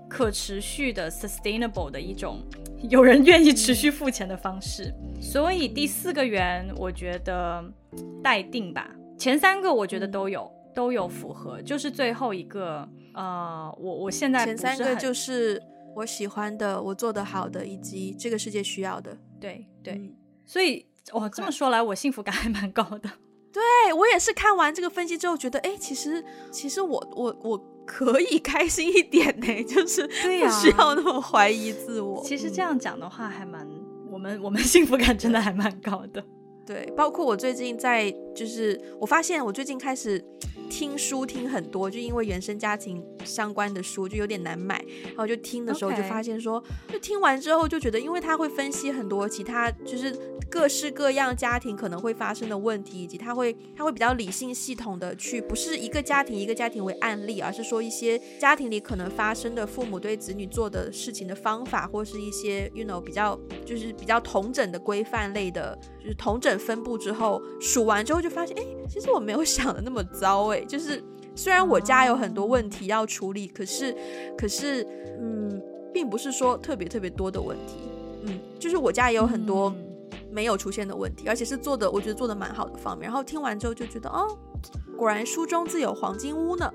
可持续的 sustainable 的一种有人愿意持续付钱的方式。所以第四个圆我觉得待定吧。前三个我觉得都有都有符合，就是最后一个呃，我我现在
前三个就是。我喜欢的，我做的好的，以及这个世界需要的，
对对，嗯、所以哇，这么说来，我幸福感还蛮高的。
对，我也是看完这个分析之后，觉得哎，其实其实我我我可以开心一点呢，就是不需要那么怀疑自我。
啊、其实这样讲的话，还蛮我们我们幸福感真的还蛮高的。
对，包括我最近在，就是我发现我最近开始。听书听很多，就因为原生家庭相关的书就有点难买，然后就听的时候就发现说.就听完之后就觉得，因为他会分析很多其他就是各式各样家庭可能会发生的问题，以及他会他会比较理性系统的去，不是一个家庭一个家庭为案例，而是说一些家庭里可能发生的父母对子女做的事情的方法，或是一些 you know 比较就是比较统整的规范类的，就是同整分布之后数完之后就发现，哎，其实我没有 想的那么糟，哎。就是虽然我家有很多问题要处理，可是可是嗯，并不是说特别特别多的问题，嗯，就是我家也有很多没有出现的问题，而且是做的我觉得做的蛮好的方面。然后听完之后就觉得哦，果然书中自有黄金屋呢，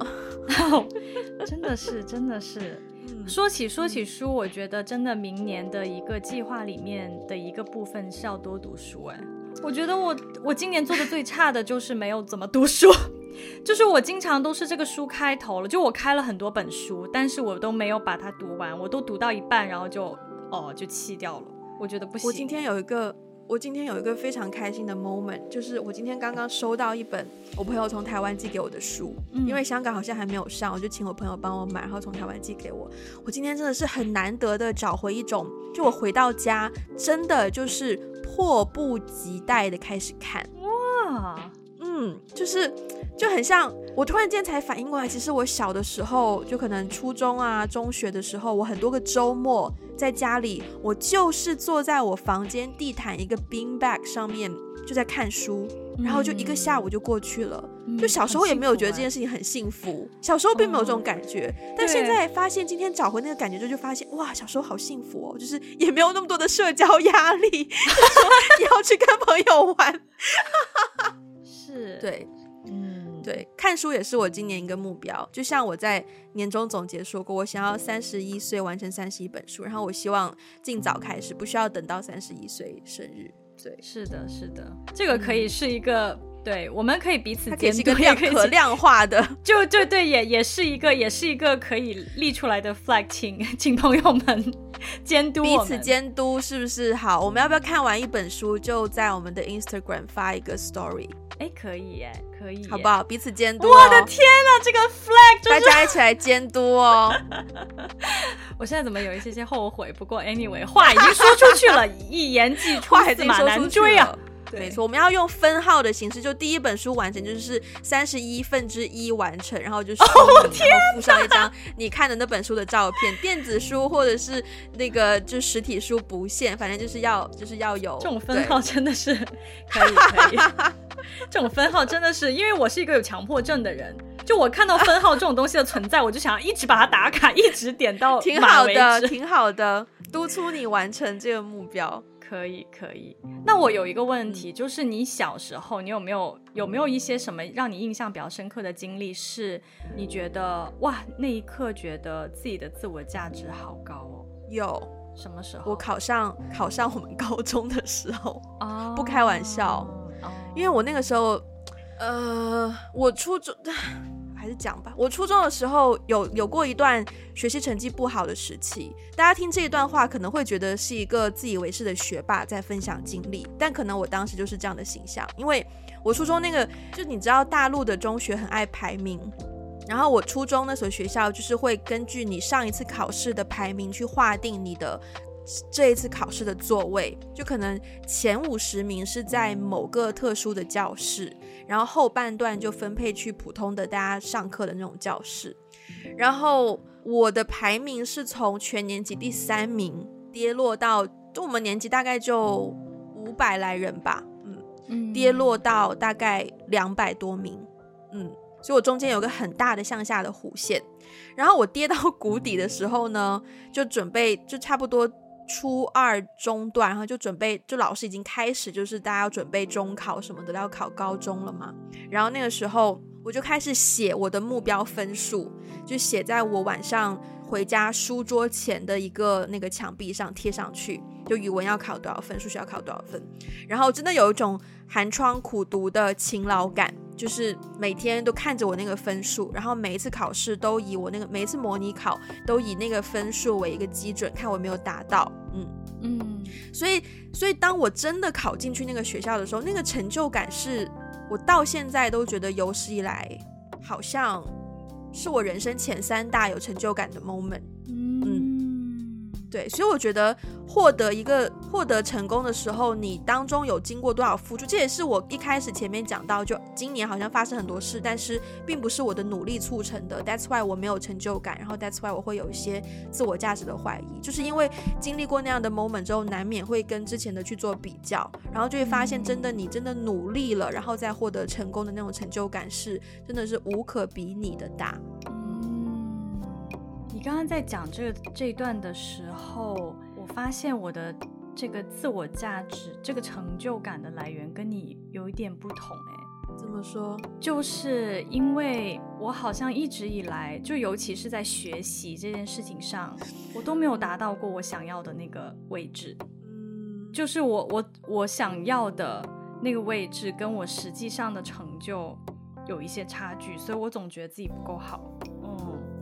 真的是真的是。说起说起书，我觉得真的明年的一个计划里面的一个部分是要多读书。哎，我觉得我我今年做的最差的就是没有怎么读书。就是我经常都是这个书开头了，就我开了很多本书，但是我都没有把它读完，我都读到一半，然后就哦就弃掉了。我觉得不行。
我今天有一个，我今天有一个非常开心的 moment，就是我今天刚刚收到一本我朋友从台湾寄给我的书，嗯，因为香港好像还没有上，我就请我朋友帮我买，然后从台湾寄给我。我今天真的是很难得的找回一种，就我回到家真的就是迫不及待的开始看。哇，嗯，就是。就很像，我突然间才反应过来，其实我小的时候，就可能初中啊、中学的时候，我很多个周末在家里，我就是坐在我房间地毯一个 bean bag 上面，就在看书，然后就一个下午就过去了。嗯、就小时候也没有觉得这件事情很幸福，嗯欸、小时候并没有这种感觉，嗯、但现在发现今天找回那个感觉之后，就发现哇，小时候好幸福哦，就是也没有那么多的社交压力，就说你要去跟朋友玩，
是。
对。对，看书也是我今年一个目标。就像我在年终总结说过，我想要三十一岁完成三十一本书，然后我希望尽早开始，不需要等到三十一岁生日。对，
是的，是的，这个可以是一个，对，我们可以彼此监督，
是一个量可量化的，
就就对，也也是一个，也是一个可以立出来的 flag，请 请朋友们 监督，
彼此监督是不是好？我们要不要看完一本书就在我们的 Instagram 发一个 story？
哎，可以耶，可以，
好不好？彼此监督。
我的天哪，这个 flag，
大家一起来监督哦。
我现在怎么有一些些后悔？不过 anyway，话已经说出去了，一言既出，驷马难追啊。
没错，我们要用分号的形式，就第一本书完成就是三十一分之一完成，然后就是、哦，然后附上一张你看的那本书的照片，电子书或者是那个就实体书不限，反正就是要就是要有
这种分号，真的是可以可以。这种分号真的是，因为我是一个有强迫症的人，就我看到分号这种东西的存在，我就想要一直把它打卡，一直点到
挺好的，挺好的，督促你完成这个目标。
可以可以，那我有一个问题，就是你小时候，你有没有有没有一些什么让你印象比较深刻的经历？是你觉得哇，那一刻觉得自己的自我价值好高哦？
有，
什么时候？
我考上考上我们高中的时候，哦，不开玩笑，因为我那个时候，呃，我初中。还是讲吧。我初中的时候有有过一段学习成绩不好的时期，大家听这一段话可能会觉得是一个自以为是的学霸在分享经历，但可能我当时就是这样的形象，因为我初中那个就你知道大陆的中学很爱排名，然后我初中那所学校就是会根据你上一次考试的排名去划定你的。这一次考试的座位，就可能前五十名是在某个特殊的教室，然后后半段就分配去普通的大家上课的那种教室。然后我的排名是从全年级第三名跌落到，就我们年级大概就五百来人吧，嗯，跌落到大概两百多名，嗯，所以我中间有个很大的向下的弧线。然后我跌到谷底的时候呢，就准备就差不多。初二中段，然后就准备，就老师已经开始，就是大家要准备中考什么的，要考高中了嘛。然后那个时候，我就开始写我的目标分数，就写在我晚上回家书桌前的一个那个墙壁上贴上去，就语文要考多少分，数学要考多少分。然后真的有一种寒窗苦读的勤劳感。就是每天都看着我那个分数，然后每一次考试都以我那个每一次模拟考都以那个分数为一个基准，看我有没有达到。嗯嗯，所以所以当我真的考进去那个学校的时候，那个成就感是我到现在都觉得有史以来好像是我人生前三大有成就感的 moment。对，所以我觉得获得一个获得成功的时候，你当中有经过多少付出，这也是我一开始前面讲到，就今年好像发生很多事，但是并不是我的努力促成的。That's why 我没有成就感，然后 That's why 我会有一些自我价值的怀疑，就是因为经历过那样的 moment 之后，难免会跟之前的去做比较，然后就会发现，真的你真的努力了，然后再获得成功的那种成就感是真的是无可比拟的大。
你刚刚在讲这个这一段的时候，我发现我的这个自我价值、这个成就感的来源跟你有一点不同诶。
怎么说？
就是因为我好像一直以来，就尤其是在学习这件事情上，我都没有达到过我想要的那个位置。嗯，就是我我我想要的那个位置，跟我实际上的成就有一些差距，所以我总觉得自己不够好。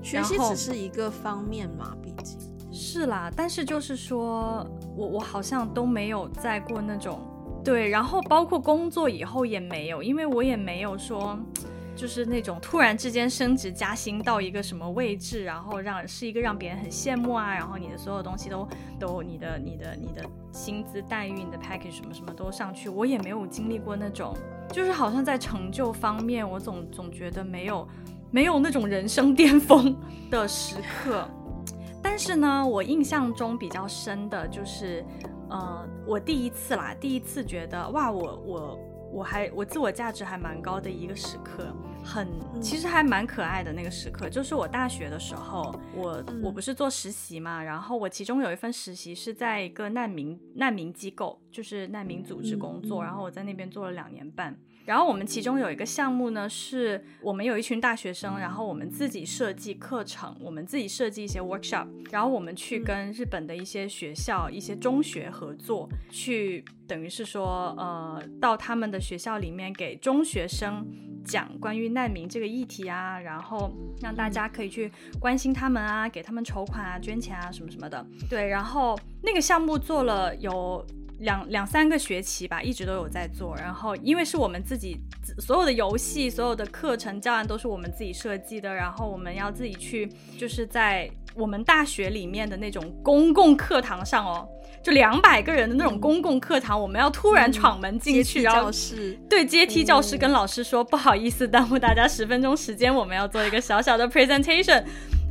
学习只是一个方面嘛，毕竟
是啦。但是就是说，我我好像都没有在过那种对，然后包括工作以后也没有，因为我也没有说，就是那种突然之间升职加薪到一个什么位置，然后让是一个让别人很羡慕啊，然后你的所有东西都都你的你的你的薪资待遇、你的 package 什么什么都上去，我也没有经历过那种，就是好像在成就方面，我总总觉得没有。没有那种人生巅峰。的时刻，但是呢，我印象中比较深的就是，呃，我第一次啦，第一次觉得哇，我我我还我自我价值还蛮高的一个时刻，很其实还蛮可爱的那个时刻，就是我大学的时候，我我不是做实习嘛，然后我其中有一份实习是在一个难民难民机构，就是难民组织工作，然后我在那边做了两年半。然后我们其中有一个项目呢，是我们有一群大学生，然后我们自己设计课程，我们自己设计一些 workshop，然后我们去跟日本的一些学校、一些中学合作，去等于是说，呃，到他们的学校里面给中学生讲关于难民这个议题啊，然后让大家可以去关心他们啊，给他们筹款啊、捐钱啊什么什么的。对，然后那个项目做了有。两两三个学期吧，一直都有在做。然后，因为是我们自己所有的游戏、所有的课程教案都是我们自己设计的，然后我们要自己去，就是在我们大学里面的那种公共课堂上哦，就两百个人的那种公共课堂，嗯、我们要突然闯门进去，然后
教室
对阶梯教室跟老师说、嗯、不好意思耽误大家十分钟时间，我们要做一个小小的 presentation。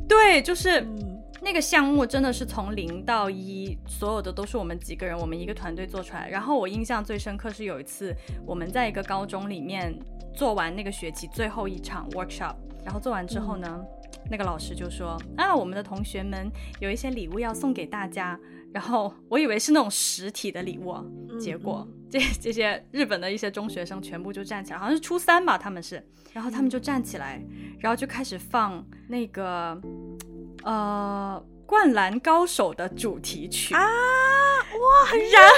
对，就是。嗯那个项目真的是从零到一，所有的都是我们几个人，我们一个团队做出来。然后我印象最深刻是有一次我们在一个高中里面做完那个学期最后一场 workshop，然后做完之后呢，嗯、那个老师就说啊，我们的同学们有一些礼物要送给大家。然后我以为是那种实体的礼物，结果这这些日本的一些中学生全部就站起来，好像是初三吧，他们是，然后他们就站起来，然后就开始放那个。呃，灌篮高手的主题曲啊，
哇，
然后，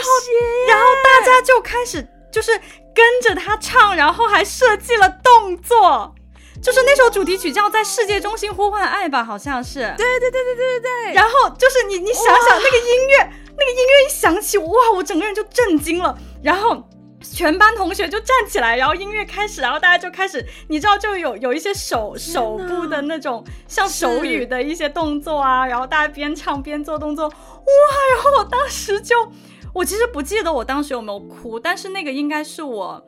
然后大家就开始就是跟着他唱，然后还设计了动作，就是那首主题曲叫《在世界中心呼唤爱》吧，好像是。
对对对对对对对。
然后就是你你想想那个音乐，那个音乐一响起，哇，我整个人就震惊了。然后全班同学就站起来，然后音乐开始，然后大家就开始，你知道就有有一些手手部的那种像手语的一些动作啊，然后大家边唱边做动作，哇！然后我当时就。我其实不记得我当时有没有哭，但是那个应该是我，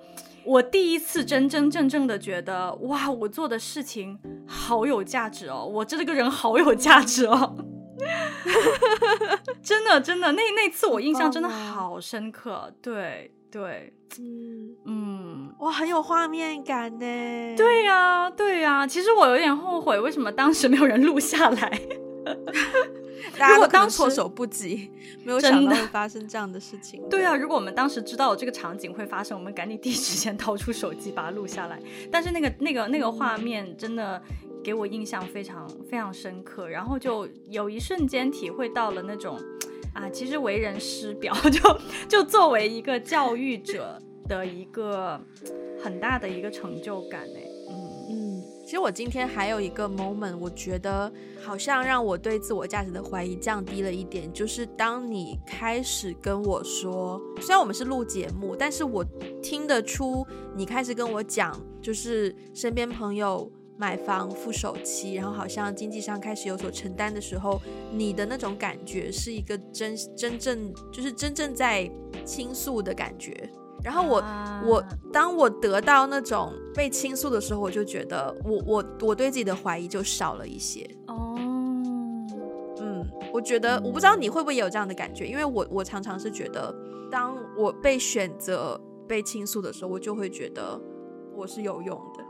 我第一次真真正正的觉得，哇，我做的事情好有价值哦，我这个人好有价值哦，真的真的，那那次我印象真的好深刻，对对，嗯。
嗯，哇，很有画面感呢，
对呀对呀，其实我有点后悔，为什么当时没有人录下来。
如果当措手不及，没有想到会发生这样的事情。
对啊，如果我们当时知道有这个场景会发生，我们赶紧第一时间掏出手机把它录下来。但是那个那个那个画面真的给我印象非常非常深刻，然后就有一瞬间体会到了那种啊，其实为人师表，就就作为一个教育者的一个很大的一个成就感呢。
其实我今天还有一个 moment，我觉得好像让我对自我价值的怀疑降低了一点，就是当你开始跟我说，虽然我们是录节目，但是我听得出你开始跟我讲，就是身边朋友买房付首期，然后好像经济上开始有所承担的时候，你的那种感觉是一个真真正就是真正在倾诉的感觉。然后我、啊、我当我得到那种被倾诉的时候，我就觉得我我我对自己的怀疑就少了一些。哦，嗯，我觉得我不知道你会不会有这样的感觉，因为我我常常是觉得，当我被选择被倾诉的时候，我就会觉得我是有用的。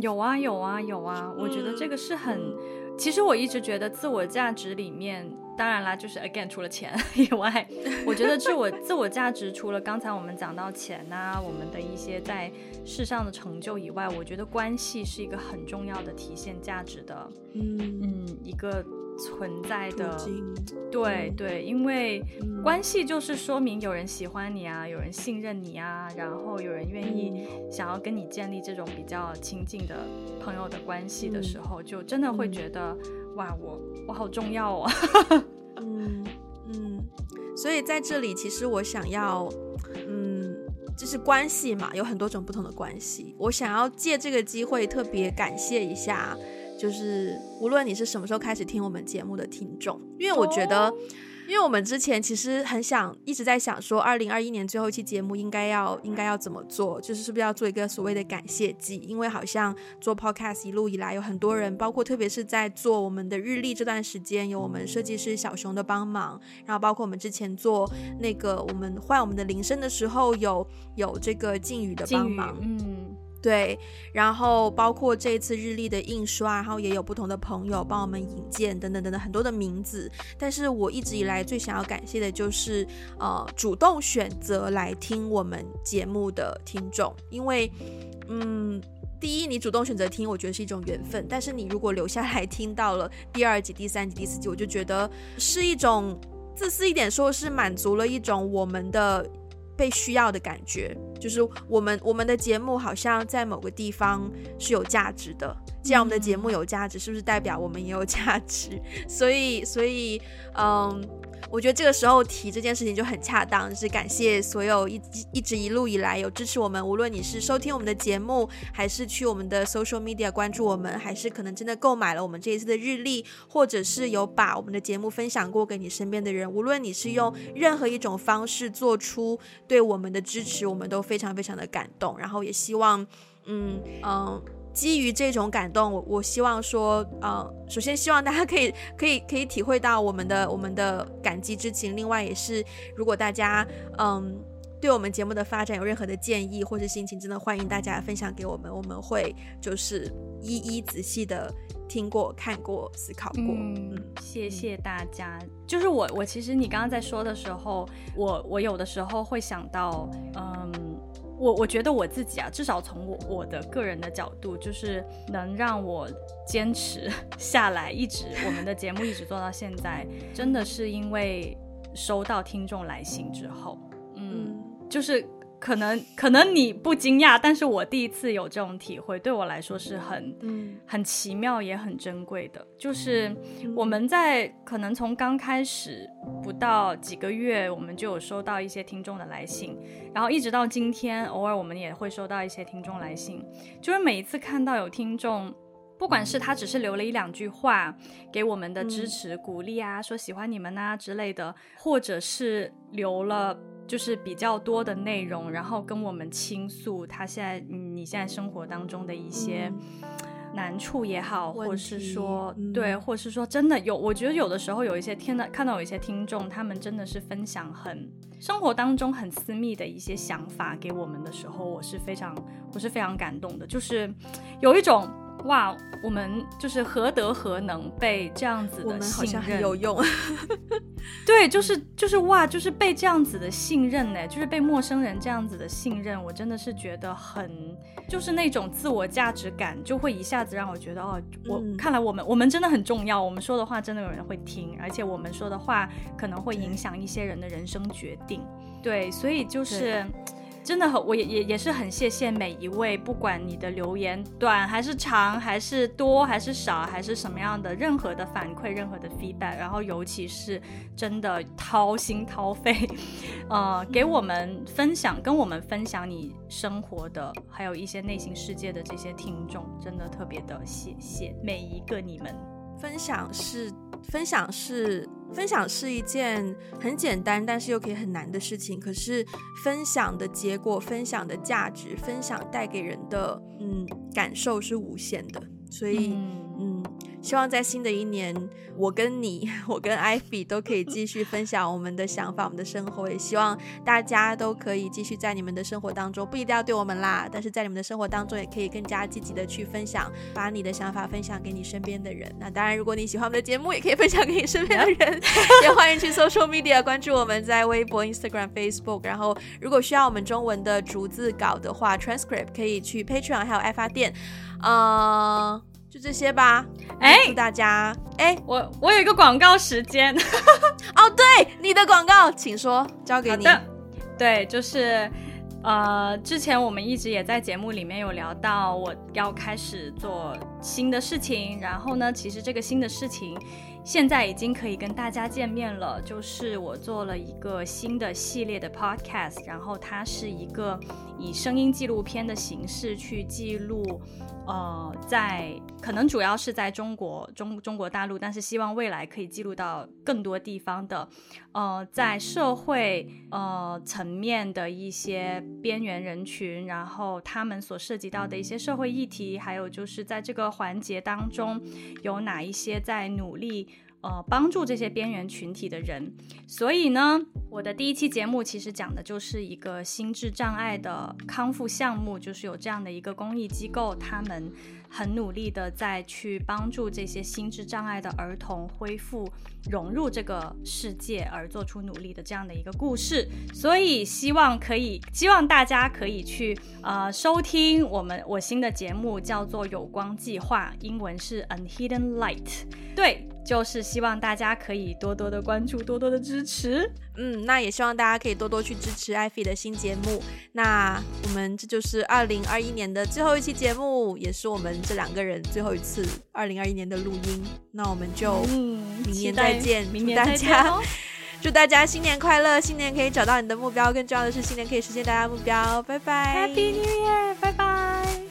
有啊有啊有啊，我觉得这个是很。嗯其实我一直觉得自我价值里面，当然啦，就是 again 除了钱 以外，我觉得自我自我价值除了刚才我们讲到钱呐、啊，我们的一些在世上的成就以外，我觉得关系是一个很重要的体现价值的，嗯嗯，一个。存在的，对对，因为关系就是说明有人喜欢你啊，有人信任你啊，然后有人愿意想要跟你建立这种比较亲近的朋友的关系的时候，就真的会觉得哇，我我好重要哦。
嗯嗯，所以在这里，其实我想要，嗯，就是关系嘛，有很多种不同的关系，我想要借这个机会特别感谢一下。就是无论你是什么时候开始听我们节目的听众，因为我觉得，oh. 因为我们之前其实很想一直在想说，二零二一年最后一期节目应该要应该要怎么做，就是是不是要做一个所谓的感谢季？因为好像做 podcast 一路以来有很多人，包括特别是在做我们的日历这段时间，有我们设计师小熊的帮忙，然后包括我们之前做那个我们换我们的铃声的时候，有有这个靖宇的帮忙，嗯。对，然后包括这一次日历的印刷，然后也有不同的朋友帮我们引荐等等等等很多的名字。但是我一直以来最想要感谢的就是，呃，主动选择来听我们节目的听众，因为，嗯，第一，你主动选择听，我觉得是一种缘分。但是你如果留下来听到了第二集、第三集、第四集，我就觉得是一种自私一点说，是满足了一种我们的。被需要的感觉，就是我们我们的节目好像在某个地方是有价值的。既然我们的节目有价值，是不是代表我们也有价值？所以，所以，嗯。我觉得这个时候提这件事情就很恰当，就是感谢所有一一直一路以来有支持我们，无论你是收听我们的节目，还是去我们的 social media 关注我们，还是可能真的购买了我们这一次的日历，或者是有把我们的节目分享过给你身边的人，无论你是用任何一种方式做出对我们的支持，我们都非常非常的感动，然后也希望，嗯嗯。基于这种感动，我我希望说，呃，首先希望大家可以 可以可以体会到我们的我们的感激之情。另外，也是如果大家嗯对我们节目的发展有任何的建议或是心情，真的欢迎大家分享给我们，我们会就是一一仔细的听过、看过、思考过。嗯，
谢谢大家。就是我我其实你刚刚在说的时候，我我有的时候会想到，嗯。我我觉得我自己啊，至少从我我的个人的角度，就是能让我坚持 下来，一直我们的节目一直做到现在，真的是因为收到听众来信之后，嗯，就是可能可能你不惊讶，但是我第一次有这种体会，对我来说是很嗯很奇妙也很珍贵的。就是我们在可能从刚开始不到几个月，我们就有收到一些听众的来信，然后一直到今天，偶尔我们也会收到一些听众来信，就是每一次看到有听众。不管是他只是留了一两句话给我们的支持、鼓励啊，说喜欢你们啊之类的，或者是留了就是比较多的内容，然后跟我们倾诉他现在你现在生活当中的一些难处也好，或者是说对，或者是说真的有，我觉得有的时候有一些听的看到有一些听众，他们真的是分享很生活当中很私密的一些想法给我们的时候，我是非常我是非常感动的，就是有一种。哇，我们就是何德何能被这样子的信任？我们好像
很有用。
对，就是就是哇，就是被这样子的信任呢，就是被陌生人这样子的信任，我真的是觉得很，就是那种自我价值感就会一下子让我觉得哦，我、嗯、看来我们我们真的很重要，我们说的话真的有人会听，而且我们说的话可能会影响一些人的人生决定。对，所以就是。真的很，我也也也是很谢谢每一位，不管你的留言短还是长，还是多还是少，还是什么样的，任何的反馈，任何的 feedback，然后尤其是真的掏心掏肺，呃，给我们分享，跟我们分享你生活的，还有一些内心世界的这些听众，真的特别的谢谢每一个你们。
分享是分享是。分享是一件很简单，但是又可以很难的事情。可是分享的结果、分享的价值、分享带给人的嗯感受是无限的，所以嗯。嗯希望在新的一年，我跟你，我跟 Ivy 都可以继续分享我们的想法、我们的生活。也希望大家都可以继续在你们的生活当中，不一定要对我们啦，但是在你们的生活当中，也可以更加积极的去分享，把你的想法分享给你身边的人。那当然，如果你喜欢我们的节目，也可以分享给你身边的人。也欢迎去 Social Media 关注我们，在微博、Instagram、Facebook。然后，如果需要我们中文的逐字稿的话，Transcript 可以去 Patreon 还有爱发电。嗯。就这些吧，哎，祝大家，哎，
我我有一个广告时间，
哦，对，你的广告，请说，交给你。
对，就是，呃，之前我们一直也在节目里面有聊到，我要开始做新的事情，然后呢，其实这个新的事情现在已经可以跟大家见面了，就是我做了一个新的系列的 podcast，然后它是一个以声音纪录片的形式去记录。呃，在可能主要是在中国中中国大陆，但是希望未来可以记录到更多地方的，呃，在社会呃层面的一些边缘人群，然后他们所涉及到的一些社会议题，还有就是在这个环节当中有哪一些在努力。呃，帮助这些边缘群体的人，所以呢，我的第一期节目其实讲的就是一个心智障碍的康复项目，就是有这样的一个公益机构，他们很努力的在去帮助这些心智障碍的儿童恢复融入这个世界而做出努力的这样的一个故事，所以希望可以，希望大家可以去呃收听我们我新的节目，叫做有光计划，英文是 Unhidden Light，对。就是希望大家可以多多的关注，多多的支持。
嗯，那也希望大家可以多多去支持艾菲的新节目。那我们这就是二零二一年的最后一期节目，也是我们这两个人最后一次二零二一年的录音。那我们就明年再见，
明年再见，祝大家
祝大家新年快乐，新年可以找到你的目标，更重要的是新年可以实现大家目标。拜拜
，Happy New Year，拜拜。